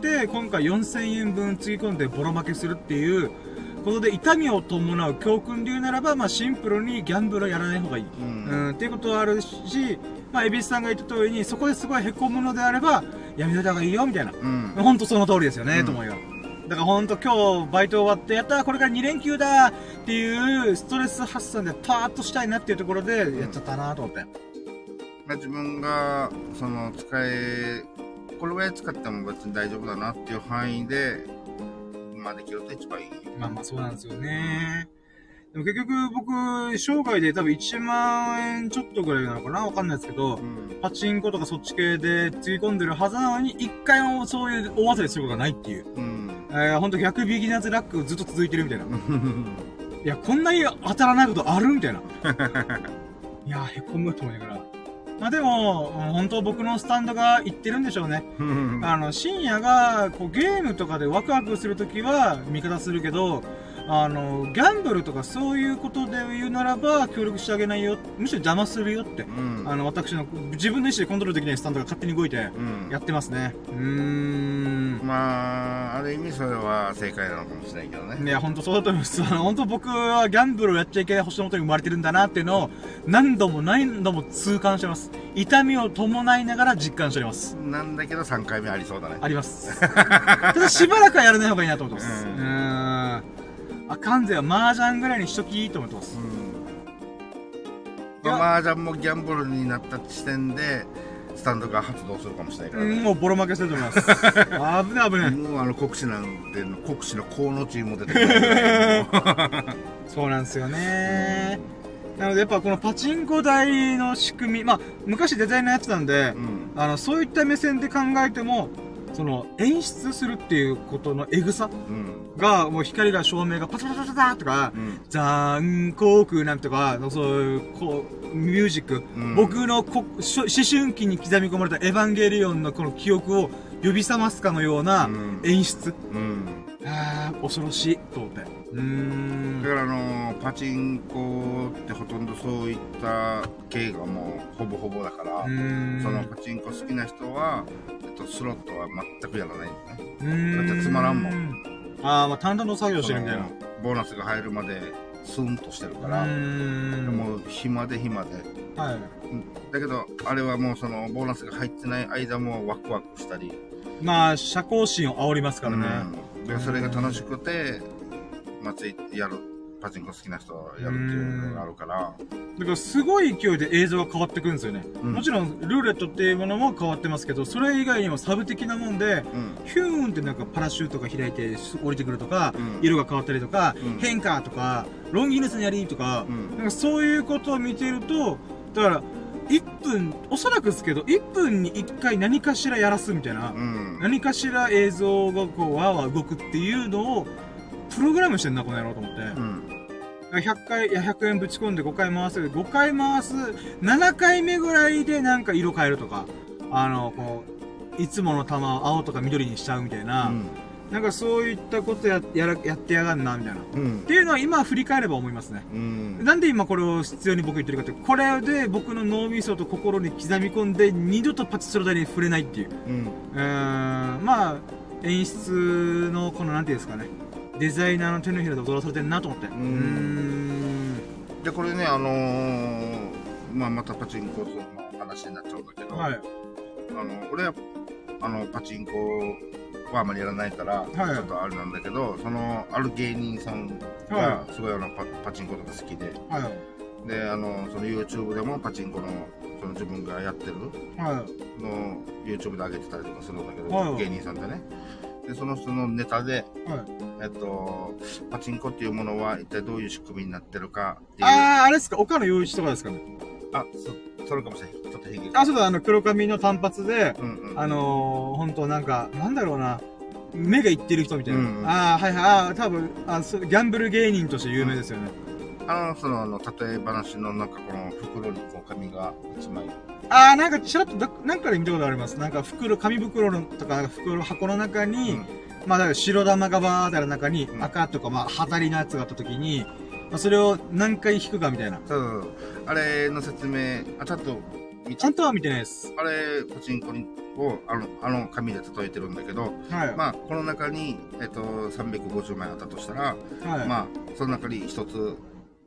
て、今回4000円分つぎ込んでボロ負けするっていうことで痛みを伴う教訓で言うならば、まあシンプルにギャンブルはやらない方がいい。う。うんん、っていうことはあるし、まあ、エビスさんが言った通りに、そこですごい凹むのであれば、やめといた方がいいよ、みたいな。うん。ほんとその通りですよね、うんと思いが。だからほんと今日バイト終わって、やったーこれから2連休だーっていうストレス発散でパーッとしたいなっていうところでやっちゃったなと思って。まあ、自分が、その、使え、これぐらい使っても別に大丈夫だなっていう範囲で、まあできると一番いい。まあまあそうなんですよね。でも結局僕、生涯で多分1万円ちょっとぐらいなのかな？わかんないですけど、うん。パチンコとかそっち系でつぎ込んでるはずなのに、一回もそういう大当たりすることがないっていう。うん。えー、ほんと逆ビギナーズラックずっと続いてるみたいな。いや、こんなに当たらないことあるみたいな。いや、へこむと思いながら。まあでも、本当僕のスタンドが言ってるんでしょうね。あの、深夜が、こう、ゲームとかでワクワクするときは味方するけど、あの、ギャンブルとかそういうことで言うならば、協力してあげないよ。むしろ邪魔するよって。うん。あの、私の、自分の意思でコントロールできないスタンドが勝手に動いて、うん。やってますね。うーん。まあ、ある意味それは正解なのかもしれないけどね。いや、ほんとそうだと思います。あの、ほんと僕はギャンブルをやっちゃいけない星の元に生まれてるんだなっていうのを、何度も何度も痛感してます。痛みを伴いながら実感しております。なんだけど3回目ありそうだね。あります。ただしばらくはやらない方がいいなと思ってます。ううんーん。あ、完全は麻雀ぐらいにしときと思ってます。うん。まあ、麻雀もギャンブルになった時点で、スタンドが発動するかもしれないからうん、ね。もうボロ負けすると思います。危ない危ない。もうあの国士なんての国士の河野チームも出てくる そうなんですよね。なのでやっぱこのパチンコ台の仕組み、まあ、昔デザイナーやってたんで、うんあの、そういった目線で考えても、その、演出するっていうことのエグさうん。が、もう光が照明がパタパタパタとか、うん。残酷なんとか、そそういう、こう、ミュージック、うん。僕のこ思春期に刻み込まれたエヴァンゲリオンのこの記憶を呼び覚ますかのようなうん。演出。うん。あー恐ろしい、と思って。うーん。だ。からあのパチンコってほとんどそういった系がもうほぼほぼだから、そのパチンコ好きな人は、と、スロットは全くやらないんだね。うーんだってつまらんもああ、まあ淡々と作業してるみたいな。ボーナスが入るまでスンとしてるかうら、ーん。もう暇で暇で。はい。だけど、あれはもうそのボーナスが入ってない間もワクワクしたり、まあ、社交心を煽りますからね。うんでそれが楽しくて、まあ、やる、パチンコ好きな人はやるっていうのがあるから、だからすごい勢いで映像が変わってくるんですよね。うんもちろん、ルーレットっていうものも変わってますけど、それ以外にもサブ的なもんで、うん。ヒューンってなんかパラシュートが開いて降りてくるとか、うん色が変わったりとか、うん変化とか、ロンギヌスのやりとか、うんなんかそういうことを見てると、だから、1分、おそらくですけど、1分に1回何かしらやらすみたいな、うん。何かしら映像がこう、わーわー動くっていうのを、プログラムしてんな、この野郎と思って。うん。100回、いや、100円ぶち込んで5回回す。5回回す。7回目ぐらいでなんか色変えるとか、あの、こう、いつもの玉を青とか緑にしちゃうみたいな、なんかそういったことや、やら、やってやがんな、みたいな。っうん。ていうのは今振り返れば思いますね。うん。なんで今これを必要に僕言ってるかって、これで僕の脳みそと心に刻み込んで二度とパチスロ台に触れないっていう。うん。ん、まあ、演出のこの、なんていうんですかね、デザイナーの手のひらで踊らされてるなと思って。うーん。で、これね、あのー、まあ、またパチンコの話になっちゃうんだけど、はい。あの、俺は、あの、パチンコはあまりやらないから、はいちょっとあれなんだけど、その、ある芸人さんがは、すごいあのパ、パチンコとか好きで、はい。で、あの、その YouTube でもパチンコの、その自分がやってるはい。の YouTube で上げてたりとかするんだけど、はい芸人さんでね。で、その人のネタで、はい。えっと、パチンコっていうものは一体どういう仕組みになってるかっていう。あー、あれですか？岡野陽一とかですかね？あ、そ、それかもしれん。ちょっと平気あ、そうだ、あの、黒髪の単発で、うんうん。あのー、ほんとなんか、なんだろうな、目がいってる人みたいな。うんうんあー、はいはい、あー、多分あギャンブル芸人として有名ですよね。あの、その、あの、例え話のなんかこの袋にこう紙が一枚。あー、なんか、ちらっとだ、なんかで見たことあります。なんか、袋、紙袋のとか、袋、箱の中に、うんまあ、だから白玉がバーってある中にう、ん赤とか、まあ、はたりのやつがあった時に、まあ、それを何回引くかみたいな。そうそうそう。あれの説明、あ、ちゃんと見ちゃんとは見てないです。あれ、パチンコにを、あの、あの紙で例えてるんだけど、はい。まあ、この中に、えっと、350枚あったとしたら、はい。まあ、その中に一つ、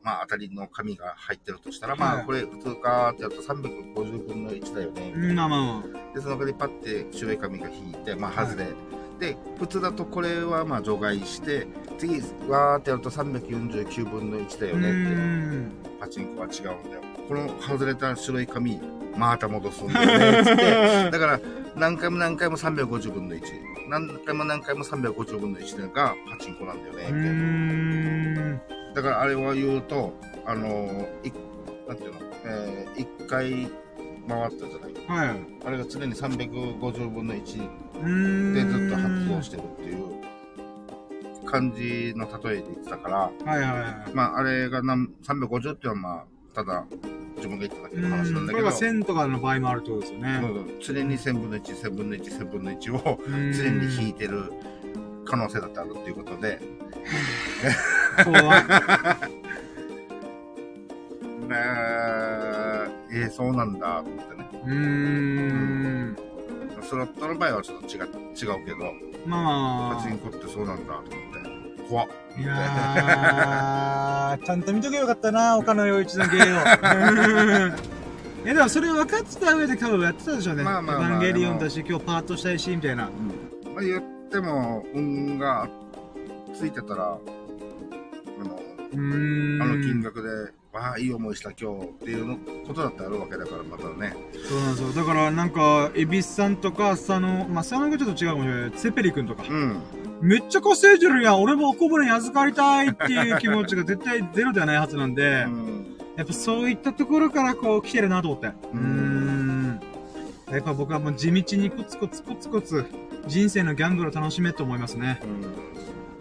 まあ、当たりの紙が入ってるとしたら、まあ、はいこれ普通かーってやると350分の1だよね。うんまあまあまで、その中でパッて白い紙が引いて、まあ、外れ。で、普通だとこれはまあ除外して、次、わーってやると349分の1だよねって。パチンコは違うんだよ。この外れた白い紙、また戻すんだよね。つって。だから、何回も何回も350分の1。何回も何回も350分の1がパチンコなんだよね。うーみたいな。ん。だからあれは言うと、あのー、い、なんていうの、えー、一回回ったじゃない？はい。あれが常に350分の1うーん。でずっと発動してるっていう感じの例えで言ってたから、はいはいはい。まああれが何350っていうのはまあ、ただ自分が言っただけの話なんだけど、これが1000とかの場合もあるってことですよね。そう常に1000分の1、1000分の1、1000分の1をうん常に引いてる可能性だってあるっていうことで。ねえー、そうなんだと思ってね。うーん。スロットの場合はちょっと違う違うけど、まあパチン。コってそうなんだと思って。怖っ。いやー、ちゃんと見とけばよかったな、岡野陽一の芸を。うんいやでもそれ分かってた上で多分やってたでしょうね。まあまあまあエヴァンゲリオンだし、今日パートしたいし、みたいな。まあ、言っても、運がついてたら、あの。あの金額で、わあ、いい思いした今日っていうのことだってあるわけだから、またね。そうなんですよ。だからなんか、エビスさんとか、佐野、まあ、佐野がちょっと違うかもしれない。セペリ君とか。うん。めっちゃ稼いでるやん。俺もおこぼれに預かりたいっていう気持ちが絶対ゼロではないはずなんで、うん。やっぱそういったところからこう来てるなと思って。うん。やっぱ僕はもう地道にコツコツコツコツ人生のギャンブルを楽しめと思いますね。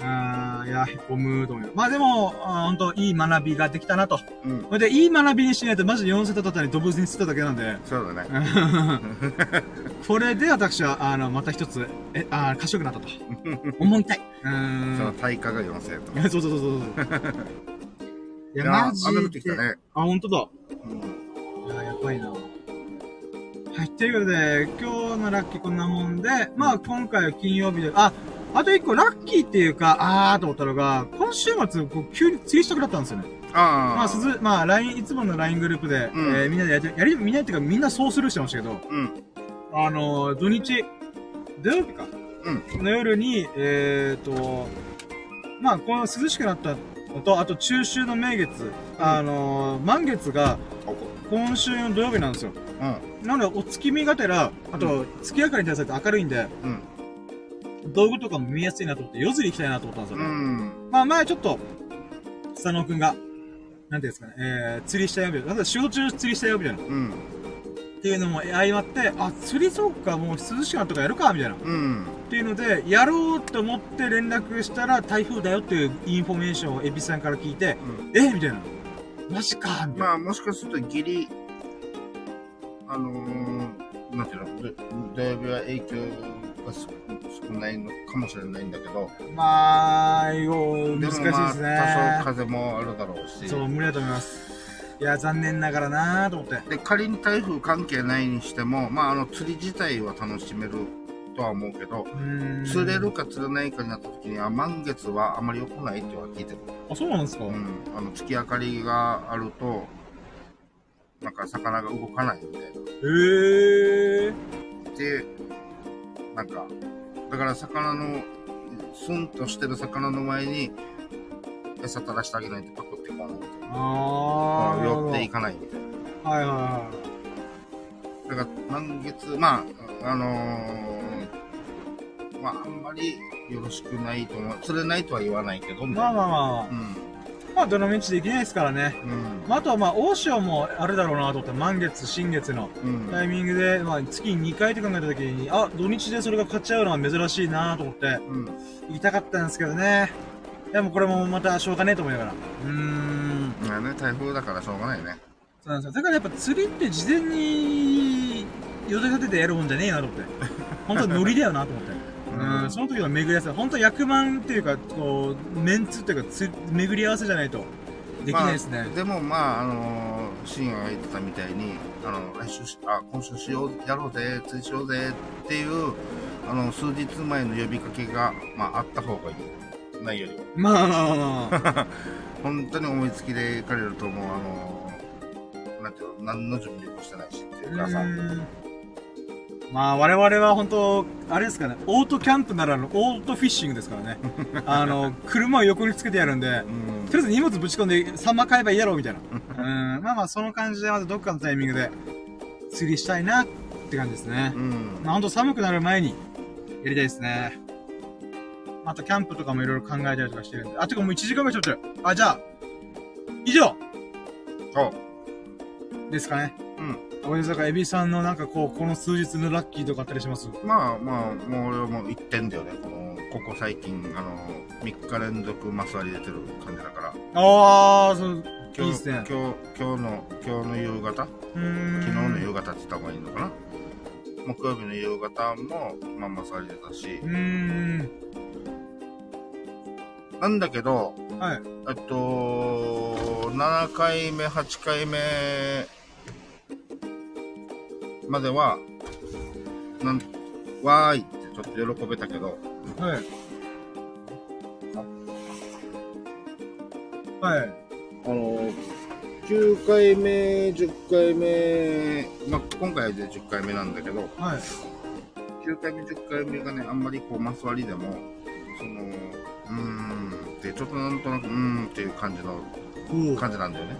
あーいや、へこむと思う。まあでも、あーほんといい学びができたなと。うん。それでいい学びにしないとマジで4セットだったりドブズに捨てただけなんで。そうだね。これで私は、あの、また一つ、え、あー賢くなったと。思いたい。うーそのん。対価が4000円と。いやそうそうそうそうそう。いや、マジで。あ、ほんとだ。うん。いや、やばいな。はい、ということで、今日のラッキーこんなもんで、まあ今回は金曜日で、あ、あと一個ラッキーっていうか、あーと思ったのが、今週末、こう急に釣りしたくなったんですよね。ああ。まあ、すず、まあ、LINE、いつもの LINE グループで、うんえーみんなでやって、やり、みんなっていうかみんなそうするしてましたけど、うん。あのー土日、土曜日か。うん。の夜に、えーと、まあ、この涼しくなったのと、あと中秋の名月、あのー満月が、今週の土曜日なんですよ。うん。なので、お月見がてら、あと、月明かりに出されて明るいんで、うん。道具とかも見やすいなと思って、夜釣り行きたいなと思ったんですようね。ん。まあ、前ちょっと、佐野くんが、なんていうんですかね、えー、釣りしたよみたいな。なんか仕事中釣りしたよみたいな。っうん。ていうのも相まって、あ、釣りそうか、もう涼しくなったからやるか、みたいな。っうん。ていうので、やろうと思って連絡したら、台風だよっていうインフォメーションをエビさんから聞いて、えみたいな。マジか。まあ、もしかするとギリ、あのー、なんていうの、ど土曜日は影響が少少ないのかもしれないんだけど、まあ、よ難しいでもまあ、ですね。多少風もあるだろうし、そう、無理だと思います。いや、残念ながらなーと思って。で、仮に台風関係ないにしても、まあ、あの、釣り自体は楽しめるとは思うけど、釣れるか釣れないかになった時には、満月はあまり良くないっては聞いてる。あ、そうなんですか、うん。あの、月明かりがあると、なんか魚が動かないみたいな。へえー。で、なんか、だから魚の、スンとしてる魚の前に、餌垂らしてあげないとパクっていかないみたいな。あー。寄っていかかないみたいな。はいはいはだから、満月、まあ、あのーまあ、あんまりよろしくないと思う。釣れないとは言わないけど、い。まあまあまあまあ。うん。まあ、どの道できないですからね。うん。まあ、あとはまあ、大潮もあるだろうなと思って、満月、新月のうん。タイミングで、まあ、月に2回って考えた時に、あ、土日でそれが買っちゃうのは珍しいなと思って、うん。行きたかったんですけどね。でもこれもまたしょうがねえと思いながら。うーん。まあね、台風だからしょうがないね。そうなんですよ。だからやっぱ釣りって事前に予定立ててやるもんじゃねえなと思って。本当はノリだよなと思って。うんうん、その時の巡り合わせ。本当は役満っていうか、こう、メンツっていうか、つ巡り合わせじゃないとできないですね。まあでもまあ、あのー、シーンが言ってたみたいに、あの、来週し、あ、今週しよう、やろうぜ、釣りしようぜっていう、あの、数日前の呼びかけが、まあ、あった方がいい。ないよりは。まあまあまあまあ。本当に思いつきで行かれるともう、あのー、なんていうの、何の準備もしてないしっていうかさ、うんまあ我々は本当、あれですかね、オートキャンプならぬオートフィッシングですからね。あの、車を横につけてやるんで、うんとりあえず荷物ぶち込んでサンマ買えばいいやろ、みたいな。うん、まあまあその感じでまたどっかのタイミングで釣りしたいなって感じですね。うん。まあほんと寒くなる前にやりたいですね。あとキャンプとかもいろいろ考えたりとかしてるんで。あ、てかもう1時間ぐらいちょっと。あ、じゃあ、以上そう。ですかね。うん。ごめんなさい、エビさんのなんかこう、この数日のラッキーとかあったりします？まあまあ、もう俺はもう言ってんだよね。この、ここ最近、あの、3日連続マス割り出てる感じだから。あー、そう、今日、いいっすね今日、今日の、今日の夕方？昨日の夕方って言った方がいいのかな？木曜日の夕方も、まあマス割り出たしう、ーん。なんだけど、はい。えっと、7回目、8回目までは、なん、わーいってちょっと喜べたけど、はい。はい。あの、9回目、10回目、まあ、今回で10回目なんだけど、はい。9回目、10回目がね、あんまりこう、マス割りでも、その、うーんって、ちょっとなんとなく、うーんっていう感じの、感じなんだよね。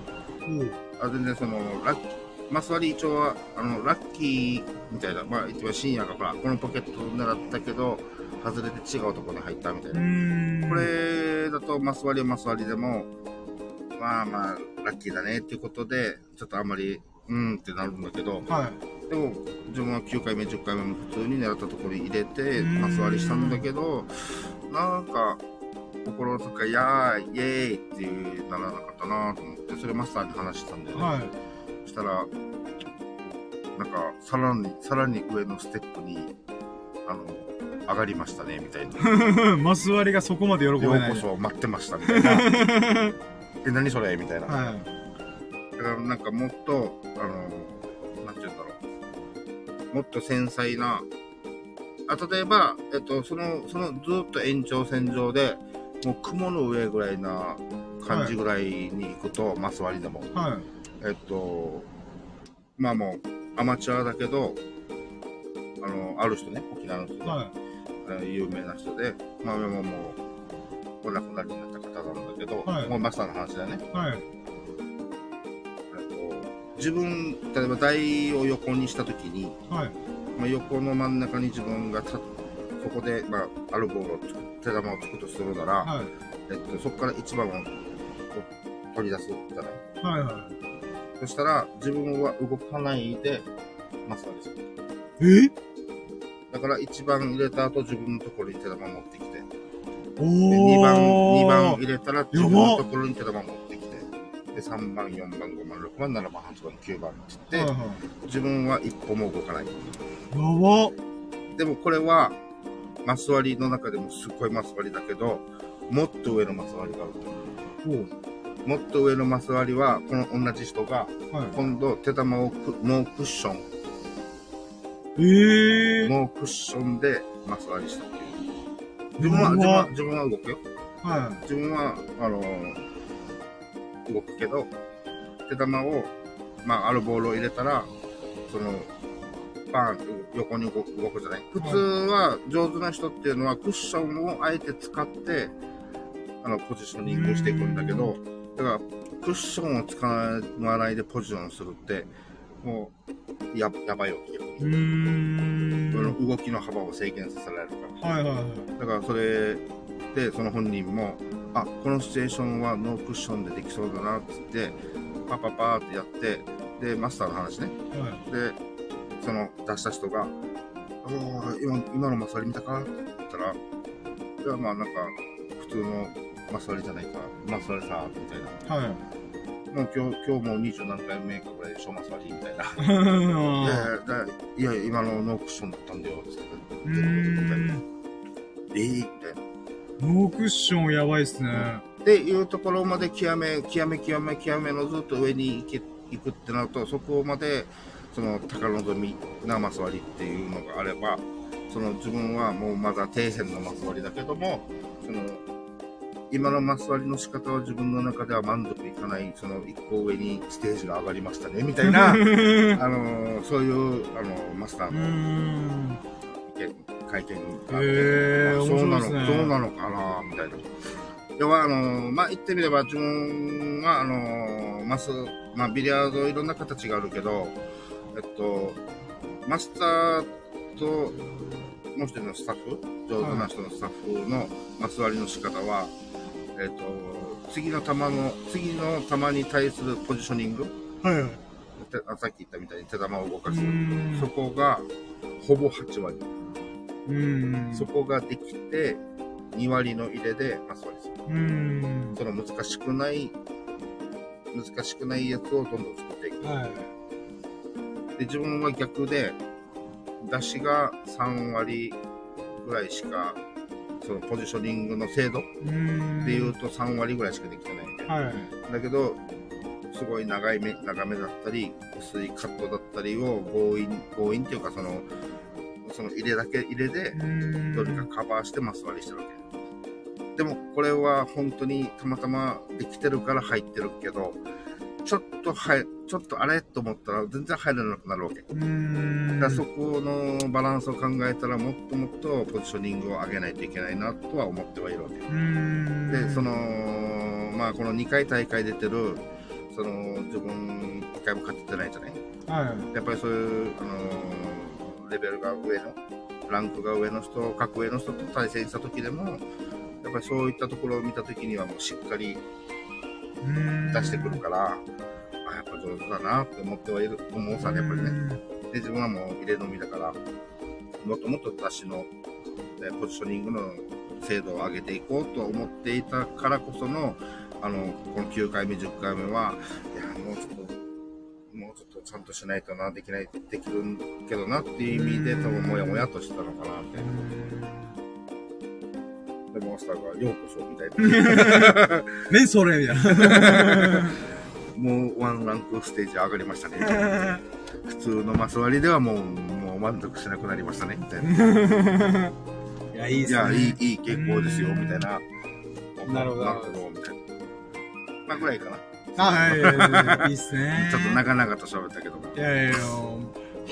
おうあ全然その、ラッキー、マス割り一応は、あの、ラッキーみたいな、まあ、一番深夜がほら、このポケットを狙ったけど、外れて違うところに入ったみたいうな。こ、れだと、マス割りはマス割りでも、まあまあ、ラッキーだねっていうことで、ちょっとあんまり、うーんってなるんだけど、はい。でも、自分は9回目、10回目も普通に狙ったところに入れて、うんマス割りしたんだけど、なんか、心とか、やーい、イエーイっていうならなかったなと思って、それマスターに話したんだよね。はい。そしたら、なんか、さらに、さらに上のステップに、あの、上がりましたね、みたいな。マス割りがそこまで喜べようない。こそ待ってました、みたいな。え、何それ？みたいな。はい。だからなんかもっと、あの、なんて言うんだろう。もっと繊細な、あ、例えば、えっと、その、そのずっと延長線上で、もう雲の上ぐらいな感じぐらいに行くと、マス割りでも。はい。えっと、まあもう、アマチュアだけど、あの、ある人ね、沖縄の人で、はあの有名な人で、まあもう、もう、お亡くなりになった方なんだけど、はいもうマスターの話だよね。い。はい。えっと自分、例えば台を横にしたときに、はい。まあ、横の真ん中に自分が立っそこで、まあ、あるボールをつく手玉をつくとするなら、はい。えっと、そこから1番を取り出すじゃない？はい。はそしたら、自分は動かないで、マスターでする。い。え？だから1番入れた後、自分のところに手玉持ってきて、おで2番、2番ー。入れたら自分のところに手玉持ってきて、で、3番、4番、5番、6番、7番、8番、9番って言って、はいは自分は一歩も動かない。い。やば。でもこれは、マス割りの中でもすっごいマス割りだけど、もっと上のマス割りがあると。もっと上のマス割りは、この同じ人が、はい。今度手玉をくもうクッション、ええー。もうクッションでマス割りしたっていう。自分は、自分は、自分は動くよ。は自分は、あのー動くけど、手玉を、まあ、あるボールを入れたら、その、バーンと横に動く動くじゃない。普通は上手な人っていうのはクッションをあえて使って、あの、ポジショニングしていくんだけど、だから、クッションを使わないでポジションするって、もう、や、やばいよ、逆い。う。ん。その動きの幅を制限させられるから。はいはいはい。だからそれで、その本人も、あ、このシチュエーションはノークッションでできそうだな、っつって、パパパーってやって、で、マスターの話ね。はい。で、その出した人が、ああ、今、今のマス割り見たかって言ったら、いや、まあなんか、普通のマス割りじゃないか、マス割りさ、みたいな。はい。もう今日、今日もう二十何回目かぐらいでしょ、マス割りみたいな。いやいやだいや、今のノークッションだったんだよ、つって。うーん。えー、みたいな。ノークッションやばいっすね。っていうところまで極め、極め、極め、極めのずっと上に行け行くってなると、そこまで、その、高望みなマス割りっていうのがあれば、その自分はもうまだ底辺のマス割りだけども、その、今のマス割りの仕方は自分の中では満足いかない、その一個上にステージが上がりましたね、みたいな、あの、そういう、あの、マスターのん。意見会見があって、へーあそうなの、そうなのかな、みたいな。要は、あの、まあ、言ってみれば、自分は、あの、マス、まあ、ビリヤードいろんな形があるけど、えっと、マスターと、もう一人のスタッフ、上手な人のスタッフのマス割りの仕方は、えっ、と、次の球の、次の球に対するポジショニング、はいさっき言ったみたいに手玉を動かうす。んそこが、ほぼ8割。うん。そこができて、2割の入れでマス割りする。うん。その難しくない、難しくないやつをどんどん作っていく。はい。で、自分は逆で、出しが3割ぐらいしか、そのポジショニングの精度うん。で言うと3割ぐらいしかできてない。はい。だけど、すごい長い目、長めだったり、薄いカットだったりを強引、強引っていうかその、その入れだけ入れで、うん。どれかカバーしてマス割りしてるわけ。でも、これは本当にたまたまできてるから入ってるけど、ちょっと入、ちょっとあれと思ったら全然入らなくなるわけ。うん。だからそこのバランスを考えたらもっともっとポジショニングを上げないといけないなとは思ってはいるわけ。うん。で、その、まあこの2回大会出てる、その自分1回も勝ててないじゃない？はい。やっぱりそういう、あのレベルが上の、ランクが上の人、格上の人と対戦した時でも、やっぱりそういったところを見た時にはもうしっかりうん。出してくるから、あ、やっぱ上手だなって思ってはいる、思うさね、やっぱりね。で、自分はもう入れ飲みだから、もっともっと出しの、ねポジショニングの精度を上げていこうと思っていたからこその、あの、この9回目、10回目は、いや、もうちょっと、もうちょっとちゃんとしないとな、できない、できるけどなっていう意味で、多分もやもやとしてたのかなって。で、モンスターがようこそみたいな。何それみたいな。もうワンランクステージ上がりましたね。普通のマス割りではもう、もう満足しなくなりましたね。みたいな。いや、いいっすね。いや、いい、いい傾向ですよ、みたいな。なるほどなるほど、みたいな。まあ、ぐらいかな。あ、はいはいはい。いいっすね。ちょっと長々と喋ったけども。いやいやいや、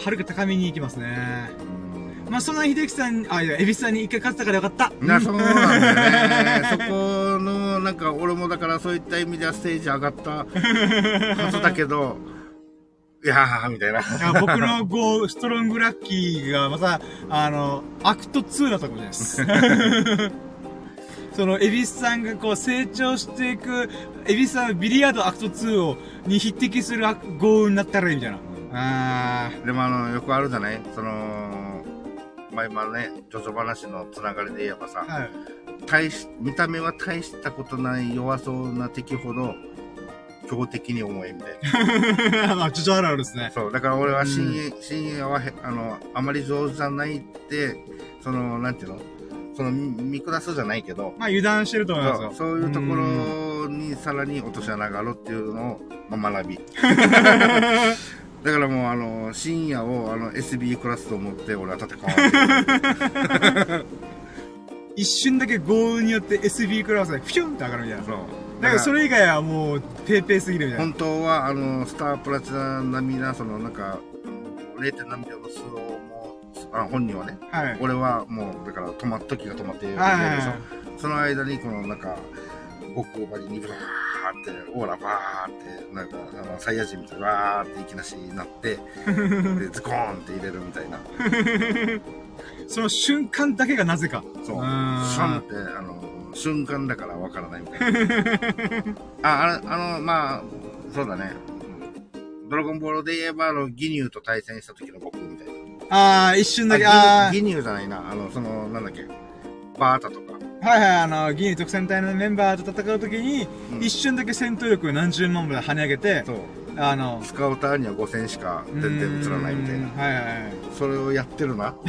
はるか高みに行きますね。うんまあ、そんな秀樹さん、あ、いや、恵比寿さんに一回勝ったからよかった。な、そうなんだよね。そこの、なんか、俺もだからそういった意味ではステージ上がったはずだけど、いやー、みたいな。いや僕のゴー、ストロングラッキーが、また、あの、アクト2だったかもしれないです。その、エビスさんがこう成長していく、エビスさんのビリヤードアクト2を、に匹敵する豪雨になったらいいみたいな。あでもあの、よくあるじゃない？その、まあ今ね、ジョジョ話のつながりで言えばさ、ー。はい。大し、見た目は大したことない弱そうな敵ほど、強敵に思えみたいな。ま あ、ちょっとあるあるですね。そう、だから俺は深夜、深夜はへ、あの、あまり上手じゃないって、その、なんていうのその、見見下すじゃないけど、まあ、油断してると思いますよ。そうそういうとこんろにさらに落とし穴があるっていうのを、まあ、学び。だからもう、あの、深夜を、あの、SB クラスと思って、俺は戦わ。一瞬だけ豪雨によって SB クラスでフィュンって上がるみたいな。そう。だからそれ以外はもう、ペーペーすぎるみたいな。本当は、あの、スタープラチナ並みな、その、なんか、0. 何秒のスローも、あ本人はね、はい。俺はもう、だから止まっ、時が止まっているでしょ。はいはいはい。その間に、この、なんか、極張りにバーって、オーラバーって、なんか、あの、サイヤ人みたいにバーっていきなしになって、で、ズコーンって入れるみたいな。その瞬間だけがなぜか。そう。シんャンって、あの、瞬間だからわからないみたいな。あ、あの、あの、まあ、そうだね。ドラゴンボールで言えば、あの、ギニューと対戦した時の僕みたいな。ああ、一瞬だけ、ああギニューギニューじゃないな。あの、その、なんだっけ。バータとか。あ、はいはい、あの、ギニ特戦隊のメンバーと戦うときに、うん一瞬だけ戦闘力を何十万まで跳ね上げて、そう。あの、スカウターには5000しか全然映らないみたいな。うんはいはいはい。それをやってるな。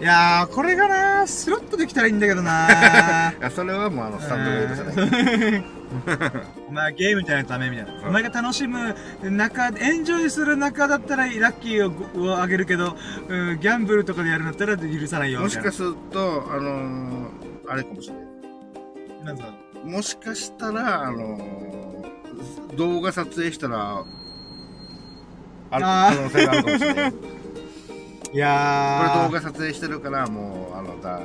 いやー、これがなスロットできたらいいんだけどな いや、それはもうあの、スタンドメイドじゃない。お前はゲームじゃないとダメみたいな。お前が楽しむ中、エンジョイする中だったらラッキーををあげるけど、うんギャンブルとかでやるんだったら許さないよ。もしたかすると、あのーあれかもしれない。なんかもしかしたら、あのー動画撮影したら、ある可能性があるかもしれない。これいやー。動画撮影してるから、もう、あの、だ、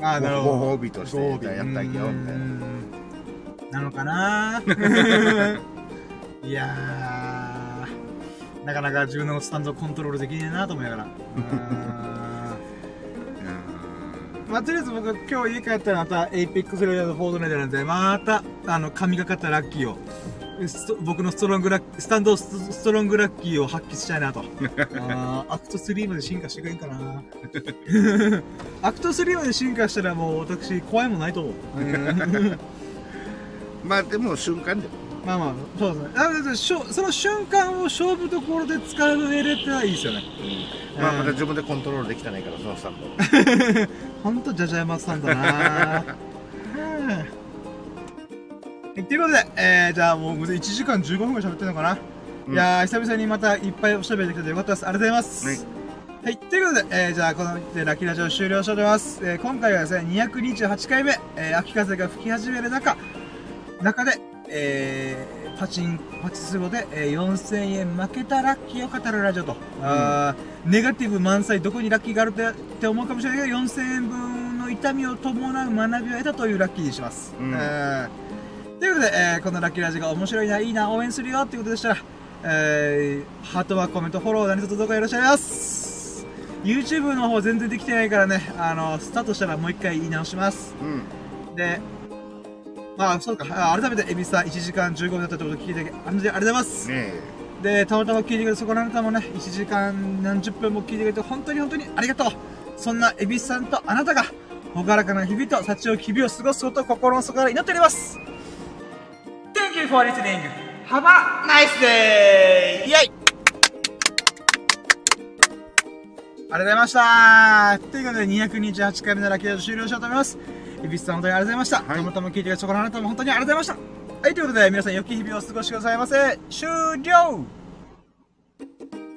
あーなるほどご褒美としてやってあげようみたいな。うんなのかな？いやー。なかなか自分のスタンドコントロールできねえなと思いながら。まあ、とりあえず僕、今日家帰ったらまた、エイペックスレジェンドフォートナイトなんで、また、あの、神がかったラッキーを、僕のストロングラッスタンドストロングラッキーを発揮したいなと。あーアクト3まで進化してくれんかな。アクト3まで進化したらもう私、怖いもんないと思う。うん まあでも瞬間で。まあまあ、そうですね。あのしょその瞬間を勝負どころで使う上でってのはいいですよね。まあまだ自分でコントロールできてないから、そのスタンド。ほんと、じゃじゃ馬さんだなうん。ということで、えー、じゃあもう1時間15分ぐらい喋ってるのかな、うんいやー、久々にまたいっぱいおしゃべりできてよかったです。ありがとうございます。はいはい、ということで、えー、じゃあこのでラッキーラジオ終了しております。えー、今回はですね、228回目、えー、秋風が吹き始める中、中で、えー、パチン、パチスロで、えー、4000円負けたラッキーを語るラジオと。あーネガティブ満載、どこにラッキーがあるってって思うかもしれないけど、4000円分の痛みを伴う学びを得たというラッキーにします。うんえーということで、えーこのラッキーラジオが面白いな、いいな、応援するよっていうことでしたら、えー、ハートはコメント、フォロー、何卒どうかよろしくお願いします。YouTube の方全然できてないからね、あの、スタートしたらもう一回言い直します。うん。で、まあ、そうか、あ改めて、エビさん1時間15分だったってことを聞いて、ありがとうございます。ねで、たまたま聞いてくれて、そこのあなたもね、1時間何十分も聞いてくれて、本当に本当にありがとう。そんなエビさんとあなたが、ほがらかな日々と幸を日々を過ごすことを心の底から祈っております。Thank you for listening. Have a nice day! イェイありがとうございましたということで、228回目のラッキーラジオ終了しようと思います。エビスさん本当にありがとうございました。はいたまたま聞いてくれたそこのあなたも本当にありがとうございました。はい、ということで、皆さん良き日々をお過ごしくださいませ。終了